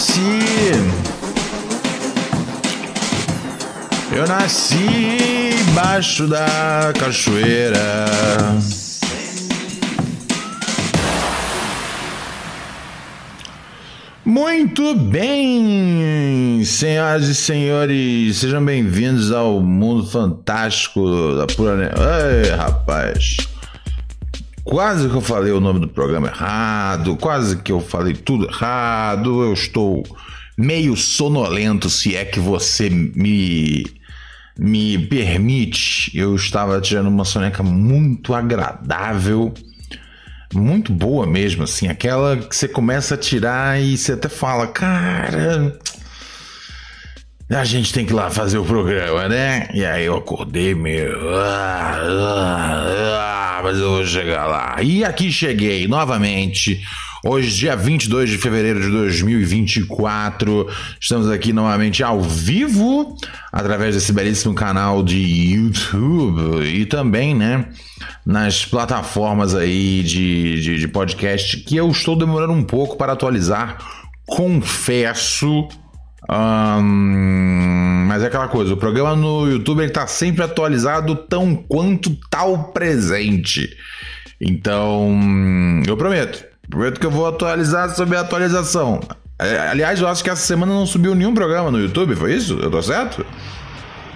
nasci. Eu nasci embaixo da cachoeira. Muito bem, senhoras e senhores, sejam bem-vindos ao mundo fantástico da pura. Ai, rapaz. Quase que eu falei o nome do programa errado, quase que eu falei tudo errado. Eu estou meio sonolento, se é que você me me permite. Eu estava tirando uma soneca muito agradável, muito boa mesmo, assim, aquela que você começa a tirar e você até fala, cara, a gente tem que ir lá fazer o programa, né? E aí eu acordei meio. Ah, ah, ah, mas eu vou chegar lá. E aqui cheguei novamente. Hoje, dia 22 de fevereiro de 2024, estamos aqui novamente ao vivo, através desse belíssimo canal de YouTube e também, né, nas plataformas aí de, de, de podcast que eu estou demorando um pouco para atualizar, confesso. Um, mas é aquela coisa, o programa no YouTube está sempre atualizado tão quanto tal presente. Então, eu prometo, prometo que eu vou atualizar sobre a atualização. É, aliás, eu acho que essa semana não subiu nenhum programa no YouTube, foi isso? Eu tô certo?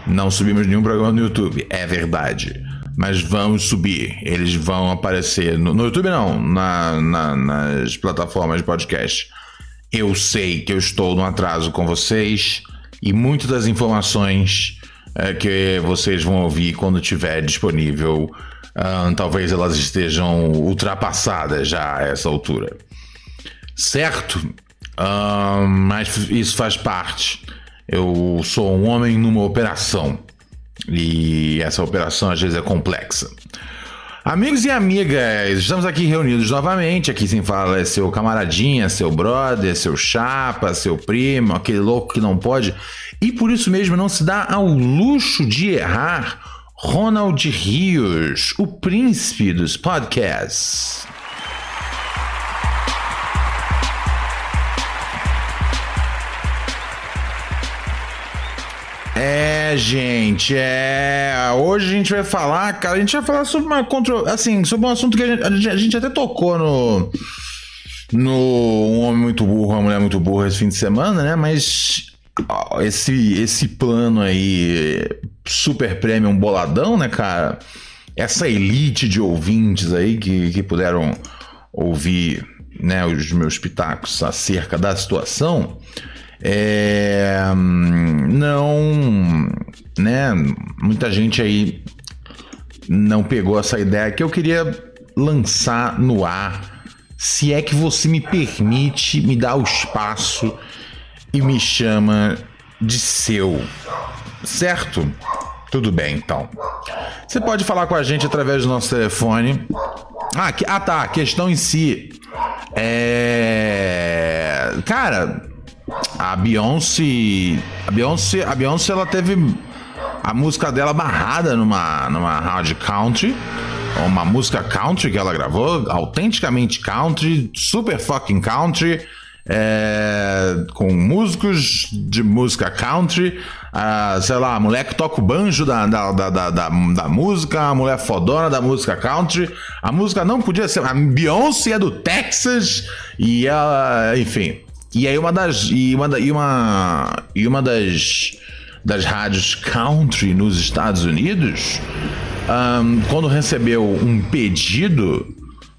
Não subimos nenhum programa no YouTube, é verdade. Mas vamos subir, eles vão aparecer no, no YouTube, não, na, na, nas plataformas de podcast. Eu sei que eu estou no atraso com vocês e muitas das informações é, que vocês vão ouvir quando estiver disponível, talvez elas estejam ultrapassadas já a essa altura. Certo? Mas isso faz parte. Eu sou um homem numa operação e essa operação às vezes é complexa. Amigos e amigas, estamos aqui reunidos novamente. Aqui sem fala é seu camaradinha, seu brother, seu chapa, seu primo, aquele louco que não pode e por isso mesmo não se dá ao luxo de errar. Ronald Rios, o príncipe dos podcasts. É, gente, é. Hoje a gente vai falar, cara, a gente vai falar sobre uma contro... assim, sobre um assunto que a gente, a gente até tocou no no um homem muito burro, uma mulher muito burra esse fim de semana, né? Mas esse esse plano aí super premium boladão, né, cara? Essa elite de ouvintes aí que, que puderam ouvir, né, os meus pitacos acerca da situação. É, não, né? Muita gente aí não pegou essa ideia que eu queria lançar no ar. Se é que você me permite, me dá o espaço e me chama de seu, certo? Tudo bem, então. Você pode falar com a gente através do nosso telefone. Ah, que, ah tá. A questão em si. É. Cara, a Beyoncé, a Beyoncé, a Beyoncé ela teve a música dela barrada numa numa rádio country, uma música country que ela gravou, autenticamente country, super fucking country. É, com músicos de música country, uh, sei lá, a mulher que toca o banjo da, da, da, da, da, da música, a mulher fodona da música country. A música não podia ser. A Beyoncé é do Texas e ela, enfim, e aí uma das e uma e uma e uma das das rádios country nos Estados Unidos, um, quando recebeu um pedido,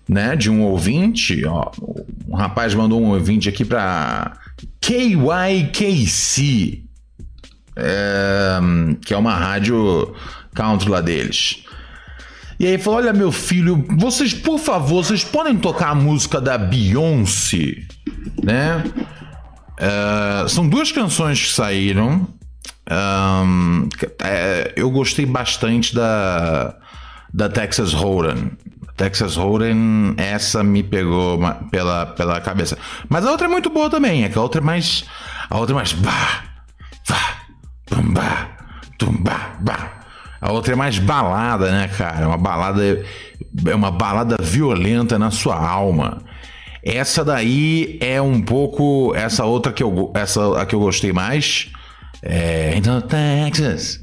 né, de um ouvinte, ó, um rapaz mandou um ouvinte aqui para KYKC, é, que é uma rádio country lá deles. E aí falou: Olha, meu filho, vocês, por favor, vocês podem tocar a música da Beyoncé, né? Uh, são duas canções que saíram. Um, é, eu gostei bastante da, da Texas Hold'em. Texas Hold'em, essa me pegou pela, pela cabeça. Mas a outra é muito boa também. É que a outra é mais. A outra é mais. Bah, bah, tumba, tumba, bah. A outra é mais balada, né, cara? Uma balada. É uma balada violenta na sua alma. Essa daí é um pouco essa outra que eu essa a que eu gostei mais. É, então Texas.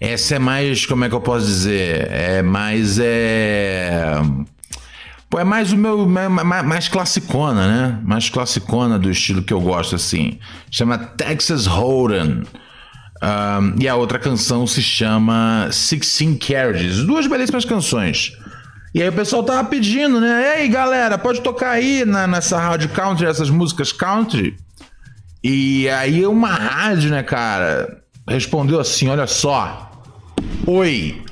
Essa é mais, como é que eu posso dizer? É mais é Pô, é mais o meu. Mais, mais classicona, né? Mais classicona do estilo que eu gosto, assim. Chama Texas Hold'em. Um, e a outra canção se chama Sixteen Carriages. Duas belíssimas canções. E aí o pessoal tava pedindo, né? Ei, galera, pode tocar aí na, nessa rádio country, essas músicas country? E aí uma rádio, né, cara, respondeu assim: olha só. Oi,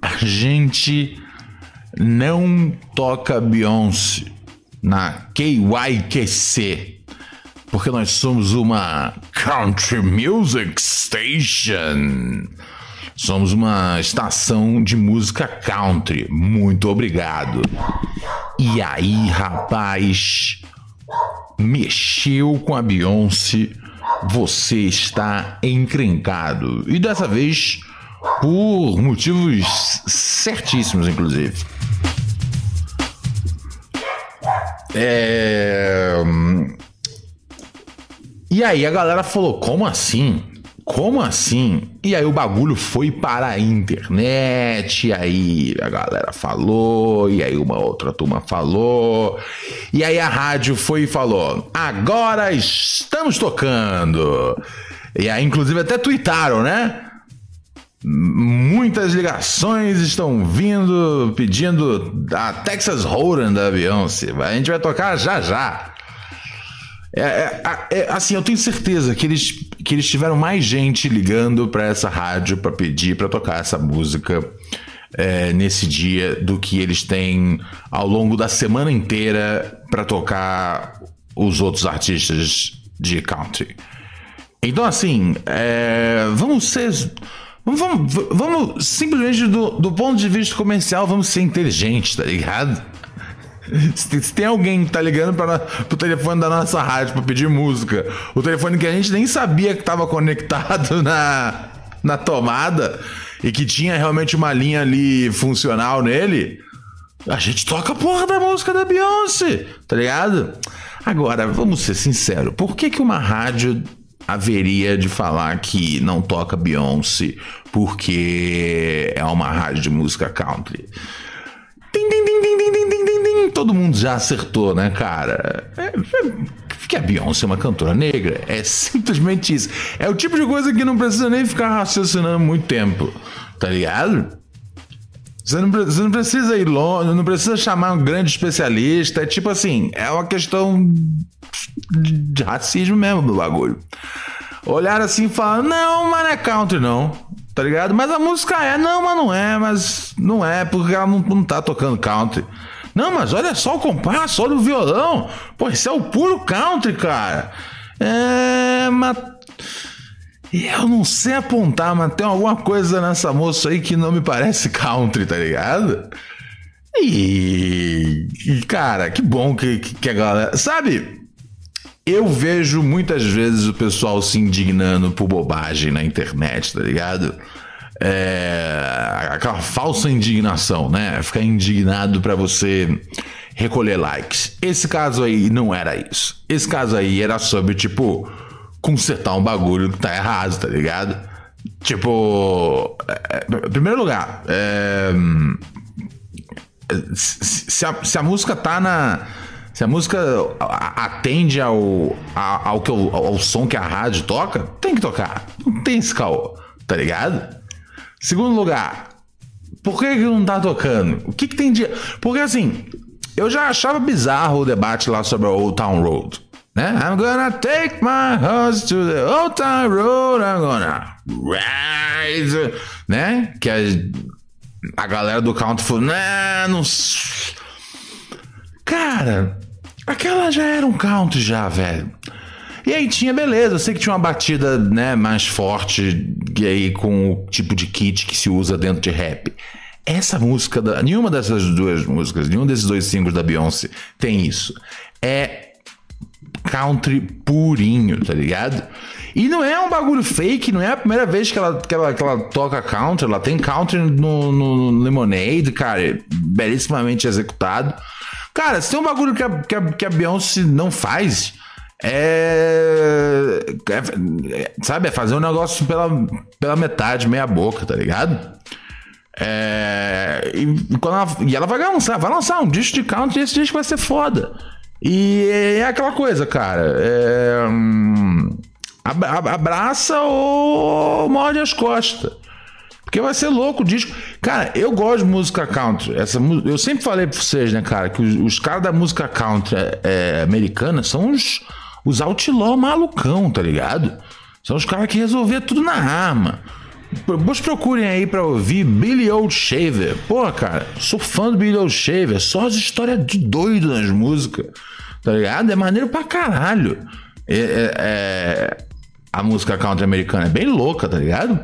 a gente não toca Beyoncé na KYQC, porque nós somos uma Country Music Station. Somos uma estação de música country. Muito obrigado. E aí, rapaz, mexeu com a Beyoncé, você está encrencado. E dessa vez por motivos certíssimos, inclusive. É... E aí a galera falou: como assim? Como assim? E aí o bagulho foi para a internet, e aí a galera falou, e aí uma outra turma falou, e aí a rádio foi e falou: agora estamos tocando. E aí, inclusive, até tweetaram, né? Muitas ligações estão vindo pedindo a Texas Hold'em da Beyoncé. A gente vai tocar já já. É, é, é, assim, eu tenho certeza que eles, que eles tiveram mais gente ligando para essa rádio para pedir para tocar essa música é, nesse dia do que eles têm ao longo da semana inteira para tocar os outros artistas de country. Então, assim, é, vamos ser Vamos, vamos simplesmente do, do ponto de vista comercial, vamos ser inteligentes, tá ligado? Se, se tem alguém que tá ligando para pro telefone da nossa rádio para pedir música, o telefone que a gente nem sabia que estava conectado na, na tomada e que tinha realmente uma linha ali funcional nele, a gente toca a porra da música da Beyoncé, tá ligado? Agora, vamos ser sinceros, por que, que uma rádio haveria de falar que não toca Beyoncé porque é uma rádio de música country. Todo mundo já acertou, né, cara? É, é, que a Beyoncé é uma cantora negra. É simplesmente isso. É o tipo de coisa que não precisa nem ficar raciocinando muito tempo, tá ligado? Você não, você não, precisa ir longe, não precisa chamar um grande especialista. É tipo assim, é uma questão de racismo mesmo do bagulho. Olhar assim e falar: não, mas não é country, não. Tá ligado? Mas a música é, não, mas não é, mas não é, porque ela não, não tá tocando country. Não, mas olha só o compasso, olha o violão. Pô, isso é o puro country, cara. É, mas. Eu não sei apontar, mas tem alguma coisa nessa moça aí que não me parece country, tá ligado? E. e cara, que bom que, que a galera. Sabe? Eu vejo muitas vezes o pessoal se indignando por bobagem na internet, tá ligado? É, aquela falsa indignação, né? Ficar indignado para você recolher likes. Esse caso aí não era isso. Esse caso aí era sobre, tipo, consertar um bagulho que tá errado, tá ligado? Tipo, é, em primeiro lugar, é, se, a, se a música tá na se a música atende ao, ao, que, ao, ao som que a rádio toca, tem que tocar. Não tem esse caô, tá ligado? Segundo lugar, por que, que não tá tocando? O que, que tem de. Porque assim, eu já achava bizarro o debate lá sobre a Old Town Road. Né? I'm gonna take my horse to the Old Town Road, I'm gonna ride. Né? Que a, a galera do country falou: né, não. Cara, Aquela já era um country já, velho. E aí tinha, beleza, eu sei que tinha uma batida, né, mais forte, e aí com o tipo de kit que se usa dentro de rap. Essa música, da, nenhuma dessas duas músicas, nenhum desses dois singles da Beyoncé tem isso. É country purinho, tá ligado? E não é um bagulho fake, não é a primeira vez que ela, que ela, que ela toca country, ela tem country no, no Lemonade, cara, belíssimamente executado. Cara, se tem um bagulho que a, que a, que a Beyoncé não faz, é, é, Sabe, é fazer um negócio pela, pela metade, meia boca, tá ligado? É, e, quando ela, e ela vai lançar, vai lançar um disco de country e esse disco vai ser foda. E é aquela coisa, cara. É, abraça ou morde as costas. Porque vai ser louco o disco. Cara, eu gosto de música country. Essa, eu sempre falei pra vocês, né, cara, que os, os caras da música country é, americana são os, os outlaw malucão, tá ligado? São os caras que resolveram tudo na arma. Vocês procurem aí pra ouvir Billy Old Shaver. Pô, cara, sou fã do Billy Old Shaver. Só as histórias de doido nas músicas. Tá ligado? É maneiro pra caralho. É, é, é, a música country americana é bem louca, tá ligado?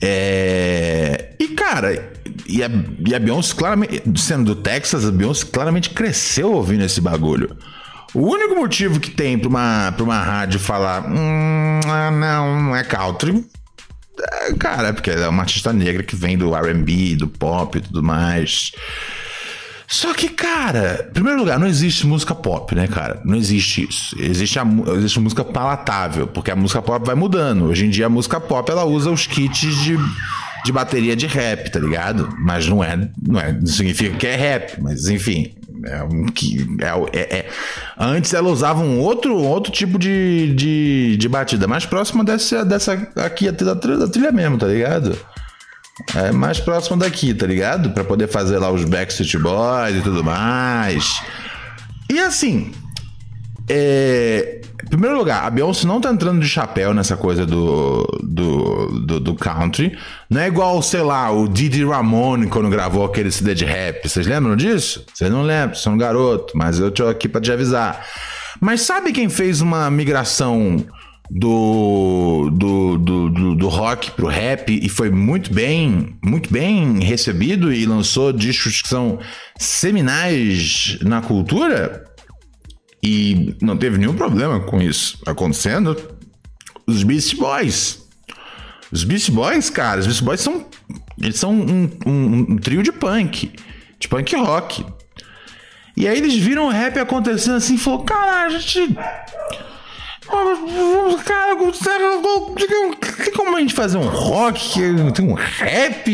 É... E, cara, e a, e a Beyoncé, claramente, sendo do Texas, a Beyoncé claramente cresceu ouvindo esse bagulho. O único motivo que tem pra uma, pra uma rádio falar, hum, ah, não, não é country, é, cara, é porque ela é uma artista negra que vem do RB, do pop e tudo mais. Só que, cara, em primeiro lugar, não existe música pop, né, cara? Não existe isso. Existe, a, existe música palatável, porque a música pop vai mudando. Hoje em dia, a música pop ela usa os kits de, de bateria de rap, tá ligado? Mas não é, não é, não significa que é rap, mas enfim. É um, que, é, é, é. Antes ela usava um outro, outro tipo de, de, de batida, mais próxima dessa, dessa aqui da trilha, da trilha mesmo, tá ligado? É mais próximo daqui, tá ligado? Para poder fazer lá os Backstreet Boys e tudo mais. E assim, é... em primeiro lugar, a Beyoncé não tá entrando de chapéu nessa coisa do, do, do, do, country. Não é igual, sei lá, o Didi Ramone quando gravou aquele CD de rap. Vocês lembram disso? Vocês não lembram, são um garoto, mas eu tô aqui para te avisar. Mas sabe quem fez uma migração do, do, do, do, do rock pro rap e foi muito bem, muito bem recebido e lançou discos que são seminais na cultura e não teve nenhum problema com isso acontecendo. Os Beast Boys. Os Beast Boys, cara, os Beast Boys são eles são um, um, um trio de punk, de punk rock. E aí eles viram o rap acontecendo assim e falaram, caralho, a gente Cara, tem como a gente fazer um rock, tem um rap?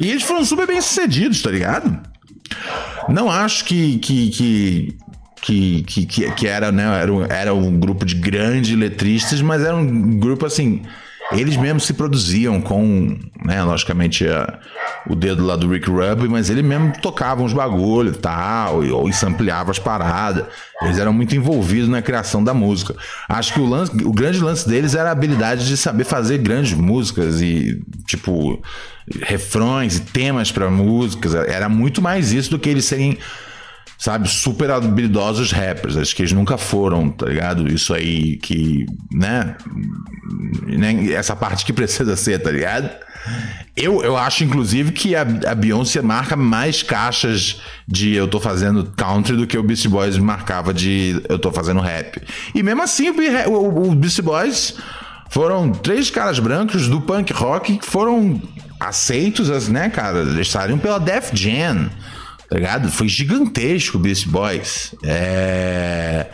E eles foram super bem sucedidos, tá ligado? Não acho que, que, que que, que, que, era, né, era, um, era um grupo de grandes letristas, mas era um grupo assim eles mesmos se produziam com, né, logicamente, a, o dedo lá do Rick Rubin, mas ele mesmo tocava uns bagulho e tal, e, ou sampleava as paradas. Eles eram muito envolvidos na criação da música. Acho que o, lance, o grande lance deles era a habilidade de saber fazer grandes músicas e, tipo, refrões e temas para músicas. Era muito mais isso do que eles serem sabe, super habilidosos rappers. Acho que eles nunca foram, tá ligado? Isso aí que, né? Essa parte que precisa ser, tá ligado? Eu, eu acho, inclusive, que a, a Beyoncé marca mais caixas de eu tô fazendo country do que o Beast Boys marcava de eu tô fazendo rap. E mesmo assim, o, o, o Beast Boys foram três caras brancos do punk rock que foram aceitos, né, cara? Eles saíram pela Def Jam tá ligado? Foi gigantesco o Beast Boys. É.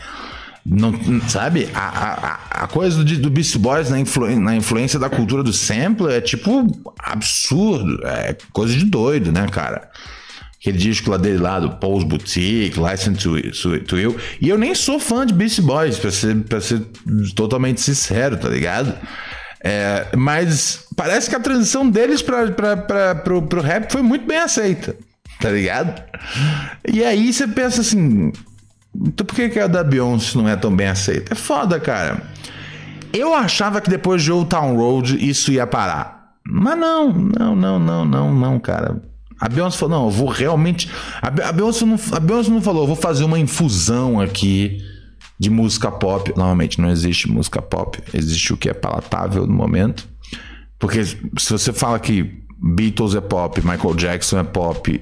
Não, sabe? A, a, a coisa do, do Beast Boys na, influ, na influência da cultura do sample é tipo absurdo. É coisa de doido, né, cara? Aquele disco lá dele lá, do Paul's Boutique, License to, to You. E eu nem sou fã de Beast Boys, pra ser, pra ser totalmente sincero, tá ligado? É, mas parece que a transição deles pra, pro, pro rap foi muito bem aceita tá ligado? E aí você pensa assim, então por que, que a da Beyoncé não é tão bem aceita? É foda, cara. Eu achava que depois de Old Town Road isso ia parar. Mas não, não, não, não, não, não, cara. A Beyoncé falou, não, eu vou realmente... A, Beyoncé não, a Beyoncé não falou, eu vou fazer uma infusão aqui de música pop. Normalmente não existe música pop, existe o que é palatável no momento. Porque se você fala que Beatles é pop, Michael Jackson é pop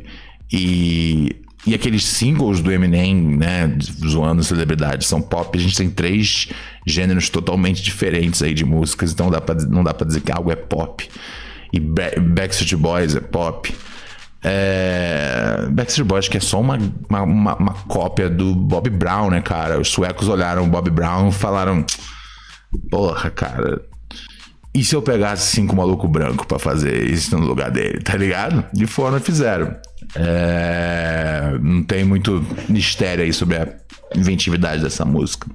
e, e aqueles singles do Eminem, né, zoando celebridades, são pop. A gente tem três gêneros totalmente diferentes aí de músicas, então não dá pra, não dá pra dizer que algo é pop. E Backstreet Boys é pop. É... Backstreet Boys, que é só uma, uma, uma, uma, cópia do Bob Brown, né, cara? Os suecos olharam o Bob Brown e falaram: Porra, cara. E se eu pegasse cinco maluco branco para fazer isso no lugar dele, tá ligado? De forma fizeram. É... Não tem muito mistério aí sobre a inventividade dessa música.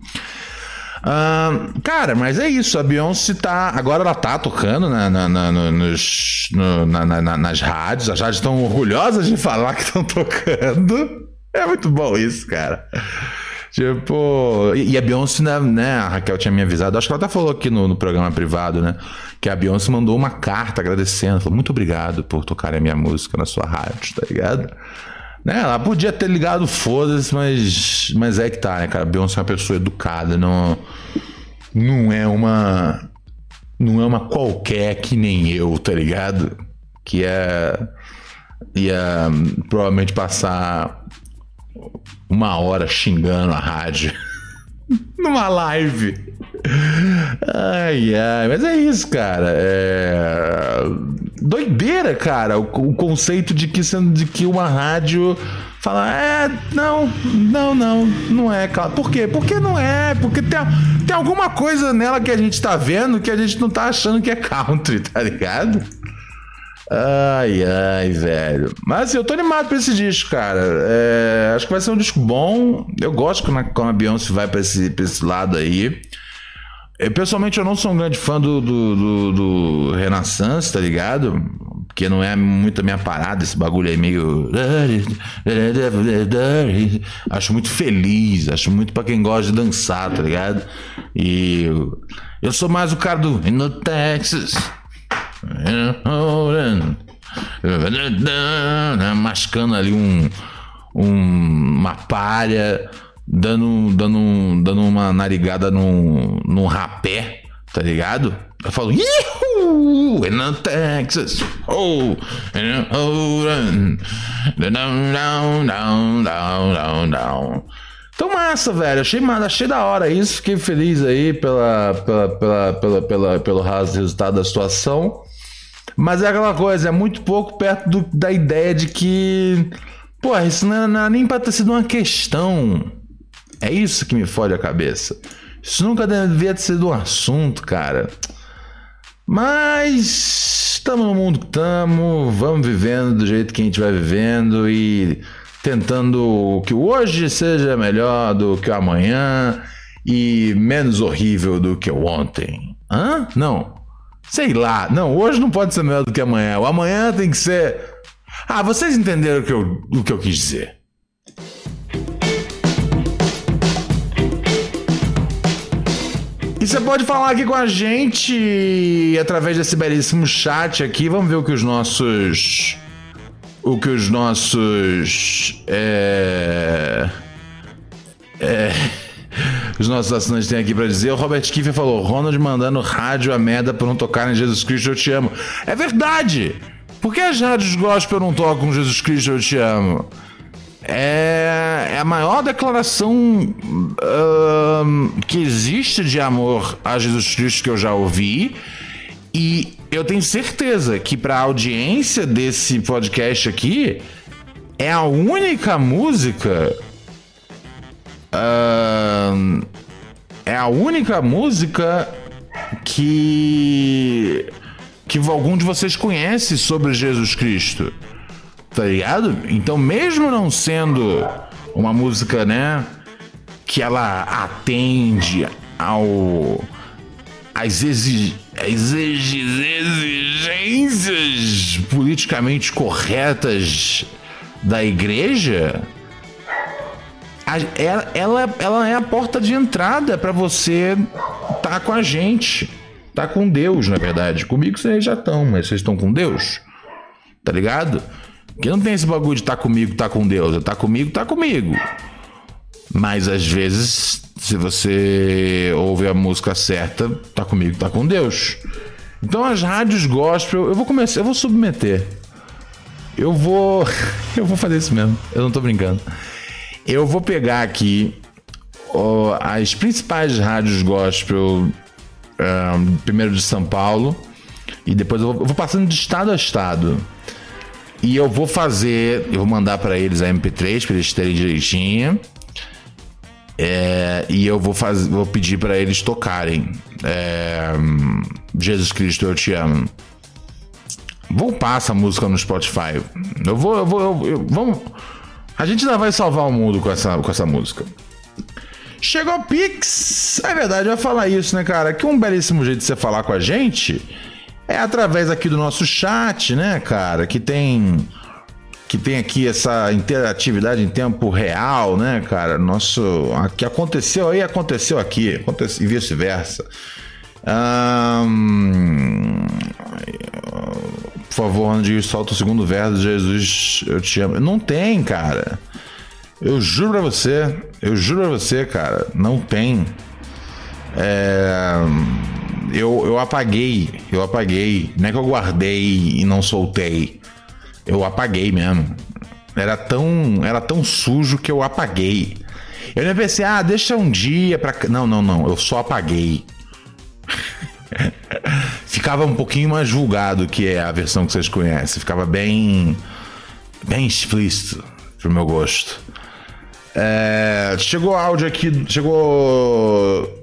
Cara, mas é isso. A Beyoncé tá. Agora ela tá tocando na, na, na, nos, no, nas rádios. As rádios estão orgulhosas de falar que estão tocando. É muito bom isso, cara. Tipo, e a Beyoncé, né, né, a Raquel tinha me avisado, acho que ela até falou aqui no, no programa privado, né, que a Beyoncé mandou uma carta agradecendo, falou, muito obrigado por tocar a minha música na sua rádio, tá ligado? Né? Ela podia ter ligado foda-se, mas, mas é que tá, né, cara? A Beyoncé é uma pessoa educada, não, não é uma. Não é uma qualquer que nem eu, tá ligado? Que é. ia provavelmente passar uma hora xingando a rádio numa live. Ai, ai, mas é isso, cara. É... Doideira, cara, o, o, conceito de que, de que uma rádio fala, é, não, não, não, não é, cara. Por quê? Porque não é, porque tem, tem alguma coisa nela que a gente tá vendo que a gente não tá achando que é country, tá ligado? Ai, ai, velho. Mas assim, eu tô animado pra esse disco, cara. É, acho que vai ser um disco bom. Eu gosto quando a, quando a Beyoncé vai pra esse, pra esse lado aí. Eu, pessoalmente, eu não sou um grande fã do, do, do, do Renaissance, tá ligado? Porque não é muito a minha parada, esse bagulho aí meio. Acho muito feliz, acho muito pra quem gosta de dançar, tá ligado? E eu sou mais o cara do. No Texas. Mascando ali um, um uma palha dando, dando, dando uma narigada num, num rapé, tá ligado? Eu falo, Yuhu! In Texas, oh, down, down, down, down, down. Então, massa, velho. Achei, achei da hora isso. Fiquei feliz aí pela, pela, pela, pela, pela, pelo resultado da situação. Mas é aquela coisa, é muito pouco perto do, da ideia de que. Pô, isso não é, não é nem pra ter sido uma questão é isso que me fode a cabeça. Isso nunca devia ter sido um assunto, cara. Mas estamos no mundo que estamos, vamos vivendo do jeito que a gente vai vivendo e tentando que o hoje seja melhor do que o amanhã e menos horrível do que o ontem. Hã? Não. Sei lá. Não, hoje não pode ser melhor do que amanhã. O amanhã tem que ser. Ah, vocês entenderam o que eu, o que eu quis dizer. E você pode falar aqui com a gente através desse belíssimo chat aqui. Vamos ver o que os nossos. O que os nossos. É. É. Os nossos assinantes têm aqui para dizer. O Robert Kiefer falou: Ronald mandando rádio a merda por não tocar em Jesus Cristo, eu te amo. É verdade! Por que as rádios gospel não tocam Jesus Cristo, eu te amo? é, é a maior declaração que existe de amor a Jesus Cristo que eu já ouvi. E eu tenho certeza que para a audiência desse podcast aqui é a única música. Uh, é a única música que que algum de vocês conhece sobre Jesus Cristo. Tá ligado? Então, mesmo não sendo uma música, né, que ela atende ao as, exig, as exigências politicamente corretas da igreja, ela, ela, ela é a porta de entrada para você estar tá com a gente. Tá com Deus, na verdade. Comigo vocês já estão, mas vocês estão com Deus. Tá ligado? Porque não tem esse bagulho de tá comigo, tá com Deus. Eu tá comigo, tá comigo. Mas às vezes, se você ouve a música certa, tá comigo, tá com Deus. Então as rádios gospel, eu vou começar, eu vou submeter. Eu vou. Eu vou fazer isso mesmo. Eu não tô brincando. Eu vou pegar aqui as principais rádios gospel, um, primeiro de São Paulo, e depois eu vou, eu vou passando de estado a estado. E eu vou fazer, eu vou mandar para eles a MP3 para eles terem direitinho. É, e eu vou, fazer, vou pedir para eles tocarem. É, Jesus Cristo, eu te amo. Vou upar essa música no Spotify. Eu vou, eu vou, eu, eu, vamos. A gente ainda vai salvar o mundo com essa, com essa música. Chegou Pix! É verdade, eu ia falar isso, né, cara? Que um belíssimo jeito de você falar com a gente é através aqui do nosso chat, né, cara? Que tem que tem aqui essa interatividade em tempo real, né, cara? Nosso, que aconteceu aí, aconteceu aqui, aconteceu, e vice-versa. Um, por favor, onde solta o segundo verso Jesus, eu te amo. Não tem, cara. Eu juro pra você, eu juro pra você, cara, não tem. É, eu, eu apaguei, eu apaguei. Não é que eu guardei e não soltei. Eu apaguei mesmo. Era tão, era tão sujo que eu apaguei. Eu nem pensei, ah, deixa um dia pra. Não, não, não. Eu só apaguei. Ficava um pouquinho mais vulgado que é a versão que vocês conhecem. Ficava bem. bem explícito pro meu gosto. É, chegou áudio aqui, chegou.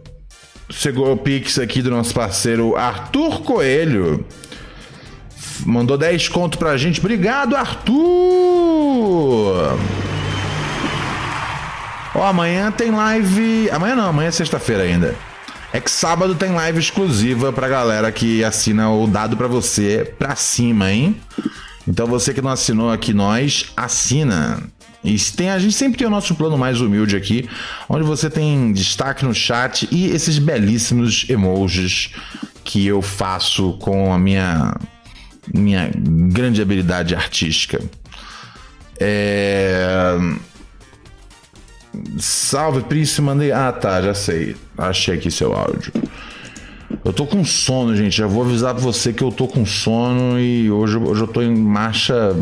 Chegou o Pix aqui do nosso parceiro Arthur Coelho. Mandou 10 conto pra gente. Obrigado, Arthur! Ó, amanhã tem live. Amanhã não, amanhã é sexta-feira ainda. É que sábado tem live exclusiva pra galera que assina o dado pra você pra cima, hein? Então você que não assinou aqui nós, assina. E tem, a gente sempre tem o nosso plano mais humilde aqui, onde você tem destaque no chat e esses belíssimos emojis que eu faço com a minha, minha grande habilidade artística. É... Salve, Príncipe, mandei. Ah, tá, já sei. Achei aqui seu áudio. Eu tô com sono, gente. Já vou avisar pra você que eu tô com sono e hoje, hoje eu tô em marcha,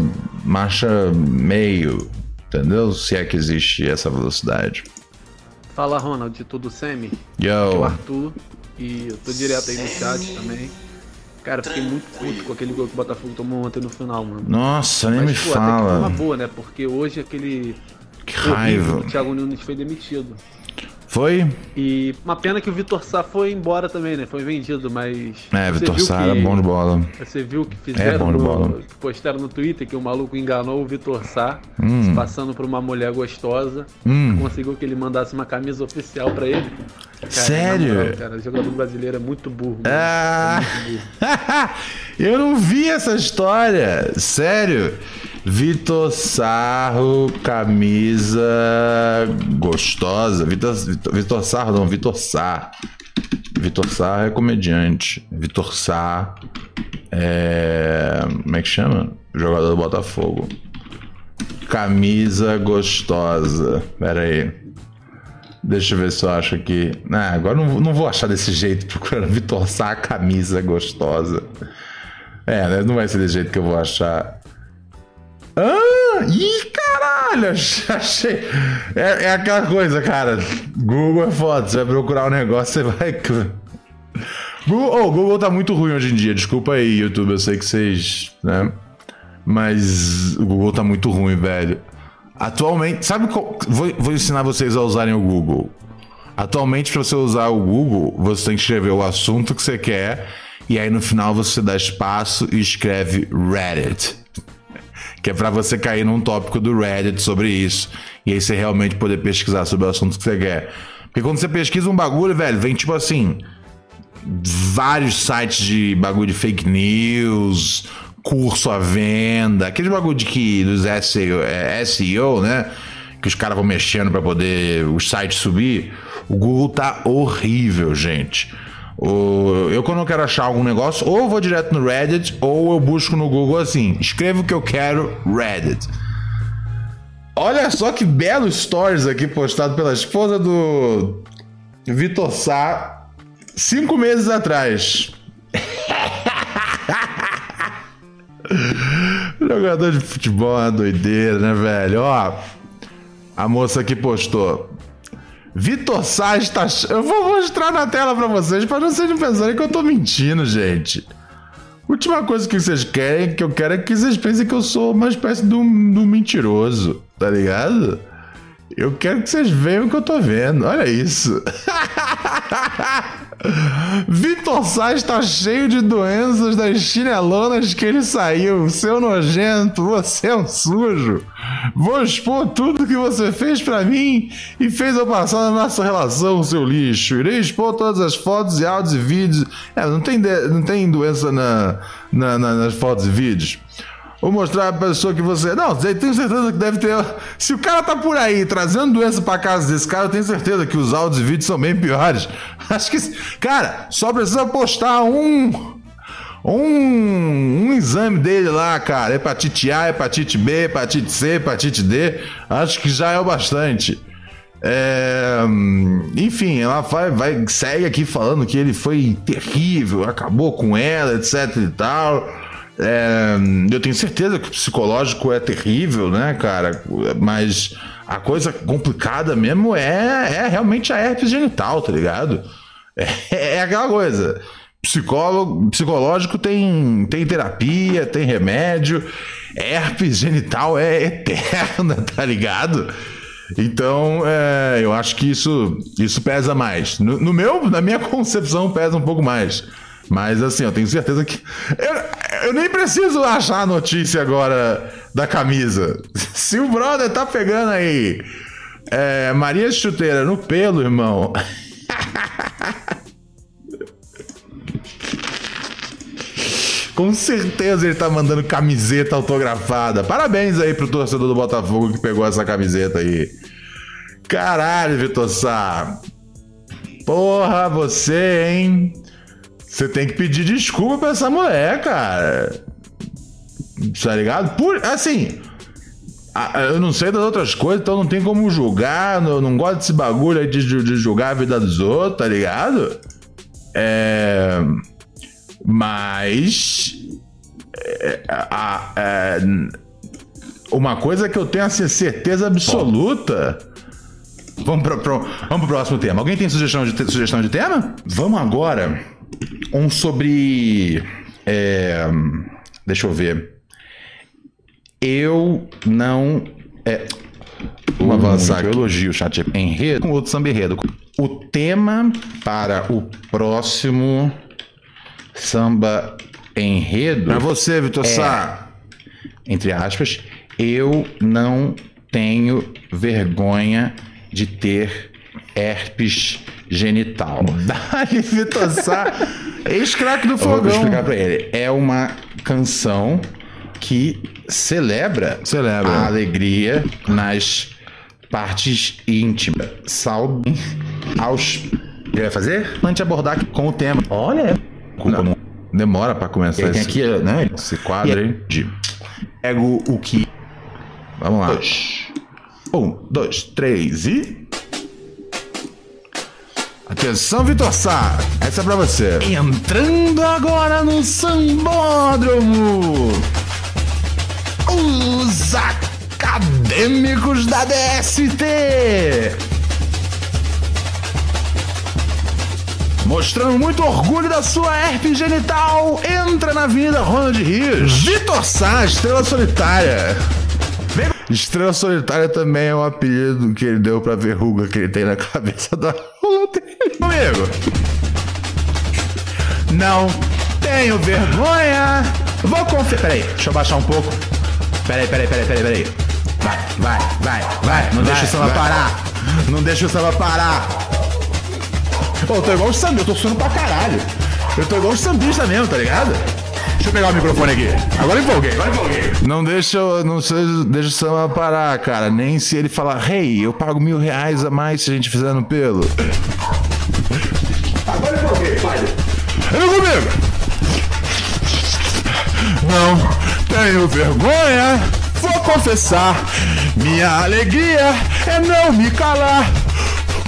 marcha meio. Entendeu? Se é que existe essa velocidade. Fala, Ronald, de tudo semi? Yo. Aqui é o Arthur e eu tô direto aí no chat também. Cara, fiquei muito puto com aquele gol que o Botafogo tomou ontem no final, mano. Nossa, nem Mas, me pô, até que foi fala. uma boa, né? Porque hoje aquele Que raiva. o Thiago Nunes foi demitido. Foi? E uma pena que o Vitor Sá foi embora também, né? Foi vendido, mas. É, Vitor Sá era bom de bola. Você viu que É fizeram bom de no- bola. que postaram no Twitter que o maluco enganou o Vitor Sá, Hum. se passando por uma mulher gostosa. Hum. Conseguiu que ele mandasse uma camisa oficial pra ele. Cara, Sério? moral, cara, o jogador brasileiro é muito burro. Ah, É muito burro. eu não vi essa história. Sério. Vitor Sarro, camisa gostosa. Vitor, Vitor, Sarro, não, Vitor Sá. Vitor Sá é comediante. Vitor Sá é. Como é que chama? Jogador do Botafogo. Camisa gostosa. Pera aí. Deixa eu ver se eu acho aqui. Ah, agora não, não vou achar desse jeito, procurando Vitor Sá, camisa gostosa. É, né? Não vai ser desse jeito que eu vou achar. Ah! Ih, caralho! Achei. É, é aquela coisa, cara. Google é foda. Você vai procurar um negócio, você vai. Google, oh, Google tá muito ruim hoje em dia. Desculpa aí, YouTube. Eu sei que vocês. né? Mas o Google tá muito ruim, velho. Atualmente, sabe qual, vou, vou ensinar vocês a usarem o Google. Atualmente, para você usar o Google, você tem que escrever o assunto que você quer e aí no final você dá espaço e escreve Reddit. Que é para você cair num tópico do Reddit sobre isso e aí você realmente poder pesquisar sobre o assunto que você quer. Porque quando você pesquisa um bagulho, velho, vem tipo assim, vários sites de bagulho de fake news, curso à venda, aqueles bagulho de que dos SEO, é, SEO né? Que os caras vão mexendo para poder os sites subir. O Google tá horrível, gente. Eu quando eu quero achar algum negócio, ou vou direto no Reddit, ou eu busco no Google assim, escrevo o que eu quero, Reddit. Olha só que belo stories aqui postado pela esposa do Vitor Sá cinco meses atrás. Jogador de futebol é doideira, né, velho? Ó, a moça aqui postou. Vitor Sá está. Eu vou mostrar na tela pra vocês, pra não vocês pensarem que eu tô mentindo, gente. Última coisa que vocês querem, que eu quero é que vocês pensem que eu sou uma espécie de um, de um mentiroso, tá ligado? Eu quero que vocês vejam o que eu tô vendo. Olha isso. Vitor Sá está cheio de doenças das chinelonas que ele saiu. Seu nojento, você é um sujo. Vou expor tudo que você fez para mim e fez eu passar na nossa relação, seu lixo. Irei expor todas as fotos e áudios e vídeos. É, não tem, de... não tem doença na... Na... Na... nas fotos e vídeos. Vou mostrar a pessoa que você. Não, tenho certeza que deve ter. Se o cara tá por aí trazendo doença pra casa desse cara, eu tenho certeza que os áudios e vídeos são bem piores. Acho que. Cara, só precisa postar um. Um, um exame dele lá, cara. Hepatite A, hepatite B, hepatite C, hepatite D. Acho que já é o bastante. É, enfim, ela vai, vai, segue aqui falando que ele foi terrível, acabou com ela, etc e tal. É, eu tenho certeza que o psicológico é terrível, né, cara? Mas a coisa complicada mesmo é, é realmente a herpes genital, tá ligado? É, é aquela coisa. Psicólogo, psicológico tem, tem terapia, tem remédio. Herpes genital é eterna, tá ligado? Então, é, eu acho que isso, isso pesa mais. No, no meu, na minha concepção, pesa um pouco mais. Mas assim, eu tenho certeza que. Eu, eu, nem preciso achar a notícia agora da camisa. Se o brother tá pegando aí é, Maria Chuteira no pelo, irmão. Com certeza ele tá mandando camiseta autografada. Parabéns aí pro torcedor do Botafogo que pegou essa camiseta aí. Caralho, Vitor Sá. Porra, você, hein? Você tem que pedir desculpa pra essa mulher, cara. Tá ligado? Por, assim, eu não sei das outras coisas, então não tem como julgar. Não, não gosto desse bagulho aí de, de, julgar a vida dos outros, tá ligado? É. Mas. É, é, uma coisa que eu tenho assim, certeza absoluta. Vamos, pro, vamos pro próximo tema. Alguém tem sugestão de, sugestão de tema? Vamos agora um sobre. É, deixa eu ver. Eu não. É, Vamos avançar aqui. Eu elogio o chat enredo com outro samba enredo. O tema para o próximo samba enredo. Para você, Vitor é, Sá. Entre aspas, eu não tenho vergonha de ter herpes genital. Dali Vitor Sá, ex-craque do fogão. vou explicar pra ele. É uma canção que celebra, celebra. a alegria nas partes íntimas. Salve aos... Ele vai fazer? Antes de abordar com o tema. Olha, culpa não. Demora pra começar Ele esse, aqui, né? esse quadro aí. De... Pego o que... Vamos lá. Dois. Um, dois, três e... Atenção, Vitor Sá, essa é pra você. Entrando agora no Sambódromo. Os acadêmicos da DST. Mostrando muito orgulho da sua herpes genital, entra na Avenida Ronald Rios. Vitor Sá, estrela solitária. Estrela Solitária também é um apelido que ele deu pra verruga que ele tem na cabeça da dele. Comigo. Não tenho vergonha. Vou confiar. Peraí, deixa eu baixar um pouco. Peraí, peraí, peraí, peraí, peraí. Vai, vai, vai, vai. Não vai, deixa o samba vai. parar. Não deixa o samba parar. Pô, eu tô igual o samba, eu tô suando pra caralho. Eu tô igual o sambista mesmo, tá ligado? Deixa eu pegar o microfone aqui. Agora empolguei, agora empolguei. Não deixa, não deixa o samba parar, cara. Nem se ele falar, hey, eu pago mil reais a mais se a gente fizer no pelo. Agora empolguei, pai. Vem comigo. Não tenho vergonha, vou confessar. Minha alegria é não me calar.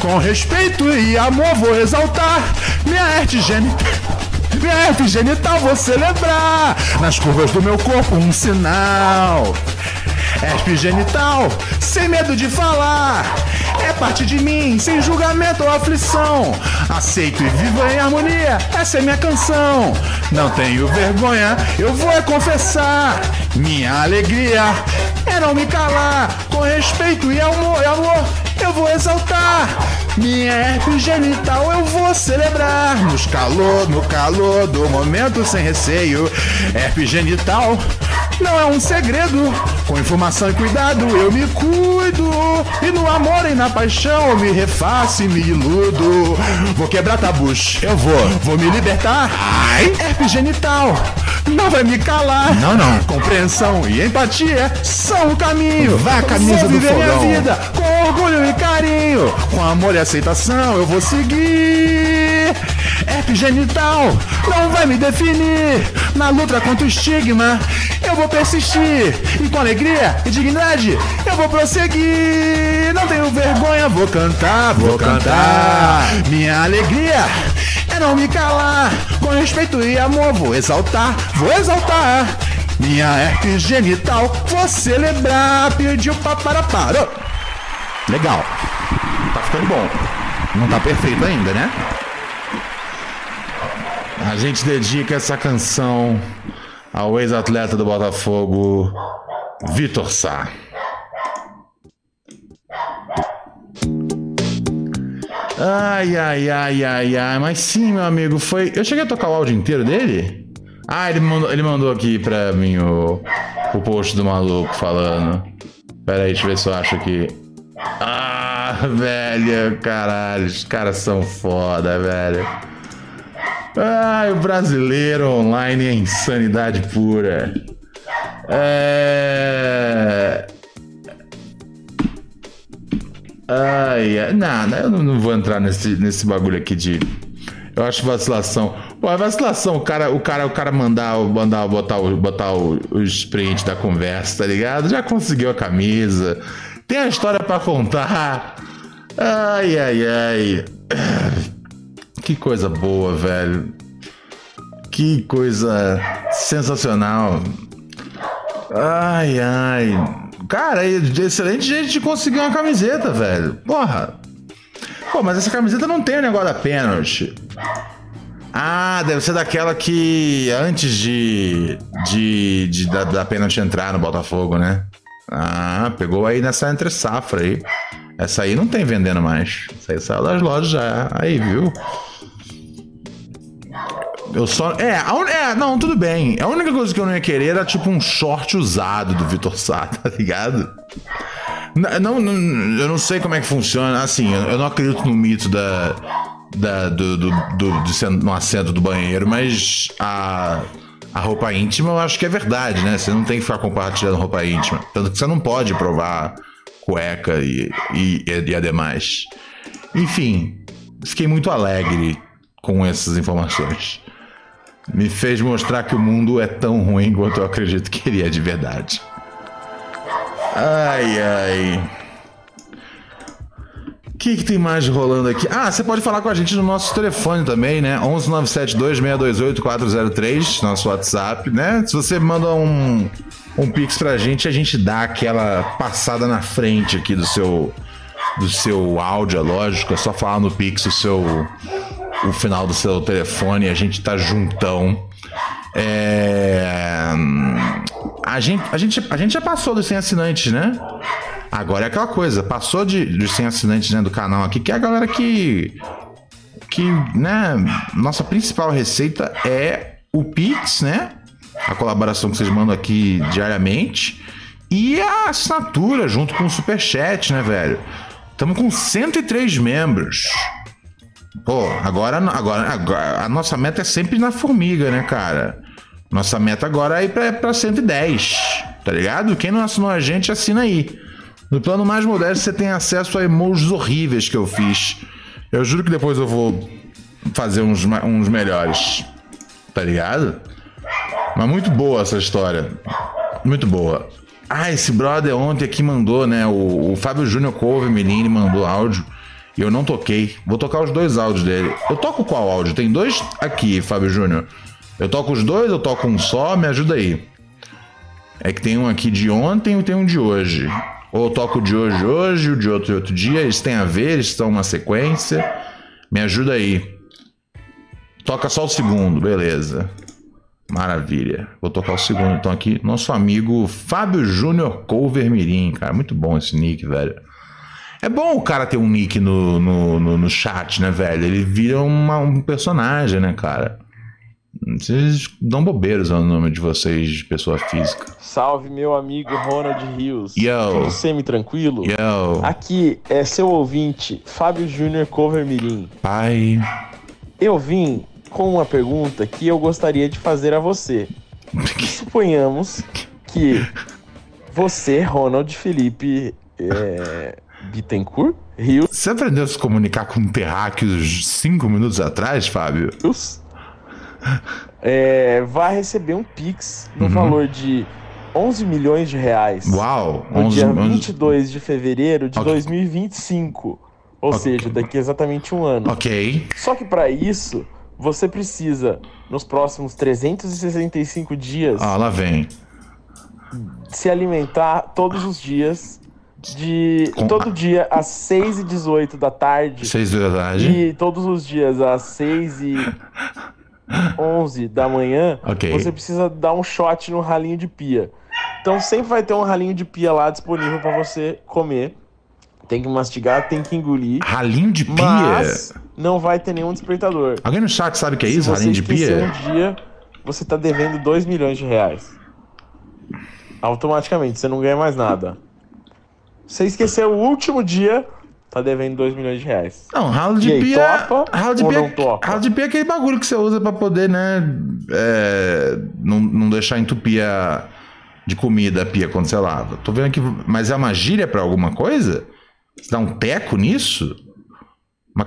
Com respeito e amor vou exaltar minha arte gênica. Minha herpes genital vou celebrar. Nas curvas do meu corpo, um sinal. Herpes genital, sem medo de falar. É parte de mim, sem julgamento ou aflição. Aceito e vivo em harmonia, essa é minha canção. Não tenho vergonha, eu vou é confessar. Minha alegria é não me calar, com respeito e amor, e amor eu vou exaltar. Minha herpes genital eu vou celebrar nos calor, no calor do momento sem receio. Herpes genital não é um segredo. Com informação e cuidado eu me cuido. E no amor e na paixão eu me refaço e me iludo. Vou quebrar tabus, eu vou, vou me libertar. Ai, herpes genital não vai me calar. Não, não. Compreensão e empatia são o caminho. Vá, camisa vou do viver minha fogão. vida com orgulho e carinho. Com amor e aceitação eu vou seguir. Herpes genital não vai me definir. Na luta contra o estigma eu vou persistir. E com alegria e dignidade eu vou prosseguir. Não tenho vergonha, vou cantar, vou, cantar. Minha alegria é não me calar. Com respeito e amor vou exaltar, vou exaltar. Minha herpes genital vou celebrar. Pediu para para. Legal. Tá ficando bom. Não tá perfeito ainda, né? A gente dedica essa canção ao ex-atleta do Botafogo, Vitor Sá. Ai, ai, ai, ai, ai. Mas sim, meu amigo, foi. Eu cheguei a tocar o áudio inteiro dele? Ah, ele mandou, ele mandou aqui pra mim o, o post do maluco falando. Pera aí, deixa eu ver se eu acho aqui. Ah, velho, caralho, os caras são foda, velho. Ai, o brasileiro online é insanidade pura. É. Ai, não, eu não, vou entrar nesse, nesse bagulho aqui de. Eu acho vacilação. Pô, é vacilação o cara, o cara, o cara mandar, mandar botar, botar o, os prints da conversa, tá ligado? Já conseguiu a camisa. Tem a história pra contar. Ai, ai, ai. Que coisa boa, velho. Que coisa sensacional. Ai, ai. Cara, é excelente jeito de conseguir uma camiseta, velho. Porra. Pô, mas essa camiseta não tem o negócio da pênalti. Ah, deve ser daquela que antes de, de, de da, da pênalti entrar no Botafogo, né? Ah, pegou aí nessa entre safra aí. Essa aí não tem vendendo mais. Essa aí saiu das lojas já. Aí, viu? Eu só. É, a un... é, não, tudo bem. A única coisa que eu não ia querer era tipo um short usado do Vitor Sá, tá ligado? Não, não, eu não sei como é que funciona. Assim, eu não acredito no mito da. da do, do, do, ser no assento do banheiro, mas a. A roupa íntima eu acho que é verdade, né? Você não tem que ficar compartilhando roupa íntima. Tanto que você não pode provar cueca e, e, e ademais. Enfim, fiquei muito alegre com essas informações. Me fez mostrar que o mundo é tão ruim quanto eu acredito que ele é de verdade. Ai, ai. O que, que tem mais rolando aqui? Ah, você pode falar com a gente no nosso telefone também, né? 11972-628-403, nosso WhatsApp, né? Se você manda um, um pix pra gente, a gente dá aquela passada na frente aqui do seu, do seu áudio, é lógico. É só falar no pix o seu o final do seu telefone a gente tá juntão. É... A, gente, a, gente, a gente já passou dos 100 assinantes, né? Agora é aquela coisa, passou de, dos 100 assinantes né, do canal aqui, que é a galera que. Que, né? Nossa principal receita é o Pix, né? A colaboração que vocês mandam aqui diariamente. E a assinatura junto com o Superchat, né, velho? Estamos com 103 membros. Pô, agora, agora, agora a nossa meta é sempre na formiga, né, cara? Nossa meta agora é ir pra, pra 110, tá ligado? Quem não assinou a gente, assina aí. No plano mais modesto, você tem acesso a emojis horríveis que eu fiz. Eu juro que depois eu vou fazer uns, uns melhores, tá ligado? Mas muito boa essa história. Muito boa. Ah, esse brother ontem aqui mandou, né? O, o Fábio Júnior Couve Menini mandou áudio. Eu não toquei. Vou tocar os dois áudios dele. Eu toco qual áudio? Tem dois aqui, Fábio Júnior. Eu toco os dois, eu toco um só, me ajuda aí. É que tem um aqui de ontem e tem um de hoje. Ou eu toco o de hoje hoje, o de outro outro dia, eles têm a ver, eles estão uma sequência. Me ajuda aí. Toca só o segundo, beleza. Maravilha. Vou tocar o segundo então aqui. Nosso amigo Fábio Júnior Cover Mirim, cara. Muito bom esse nick, velho. É bom o cara ter um nick no, no, no, no chat, né, velho? Ele vira uma, um personagem, né, cara? Vocês dão bobeiros ao nome de vocês de pessoa física. Salve, meu amigo Ronald Rios. Yo. Tudo semi-tranquilo? Yo, Aqui é seu ouvinte, Fábio Júnior Cover Mirim. pai. Eu vim com uma pergunta que eu gostaria de fazer a você. Suponhamos que você, Ronald Felipe é, Bittencourt Rios, Você aprendeu a se comunicar com terráqueos cinco minutos atrás, Fábio? é, vai receber um Pix no valor de 11 milhões de reais. Uau! no 11, dia 11 22 de fevereiro de Ok. 2025. Ou seja, daqui a exatamente um ano. Ok. Só que para isso, você precisa, nos próximos 365 dias, Ah, lá vem. se alimentar todos os dias, de Com- todo dia às 6 e 18 da tarde. Seis da tarde. E todos os dias às 6 e 11 da manhã, Ok. você precisa dar um shot no ralinho de pia. Então sempre vai ter um ralinho de pia lá disponível para você comer. Tem que mastigar, tem que engolir. Ralinho de pia. Mas não vai ter nenhum despertador. Alguém no chat sabe o que é isso? Ralinho de pia? um dia, você tá devendo 2 milhões de reais. Automaticamente, você não ganha mais nada. Você esqueceu o último dia, tá devendo 2 milhões de reais. Não, ralo de aí, pia. topa ralo de pia? Ralo de pia é aquele bagulho que você usa pra poder, né? é, não, não deixar entupir a, de comida a pia quando você lava. Tô vendo aqui. Mas é uma gíria pra alguma coisa? Você dá um teco nisso?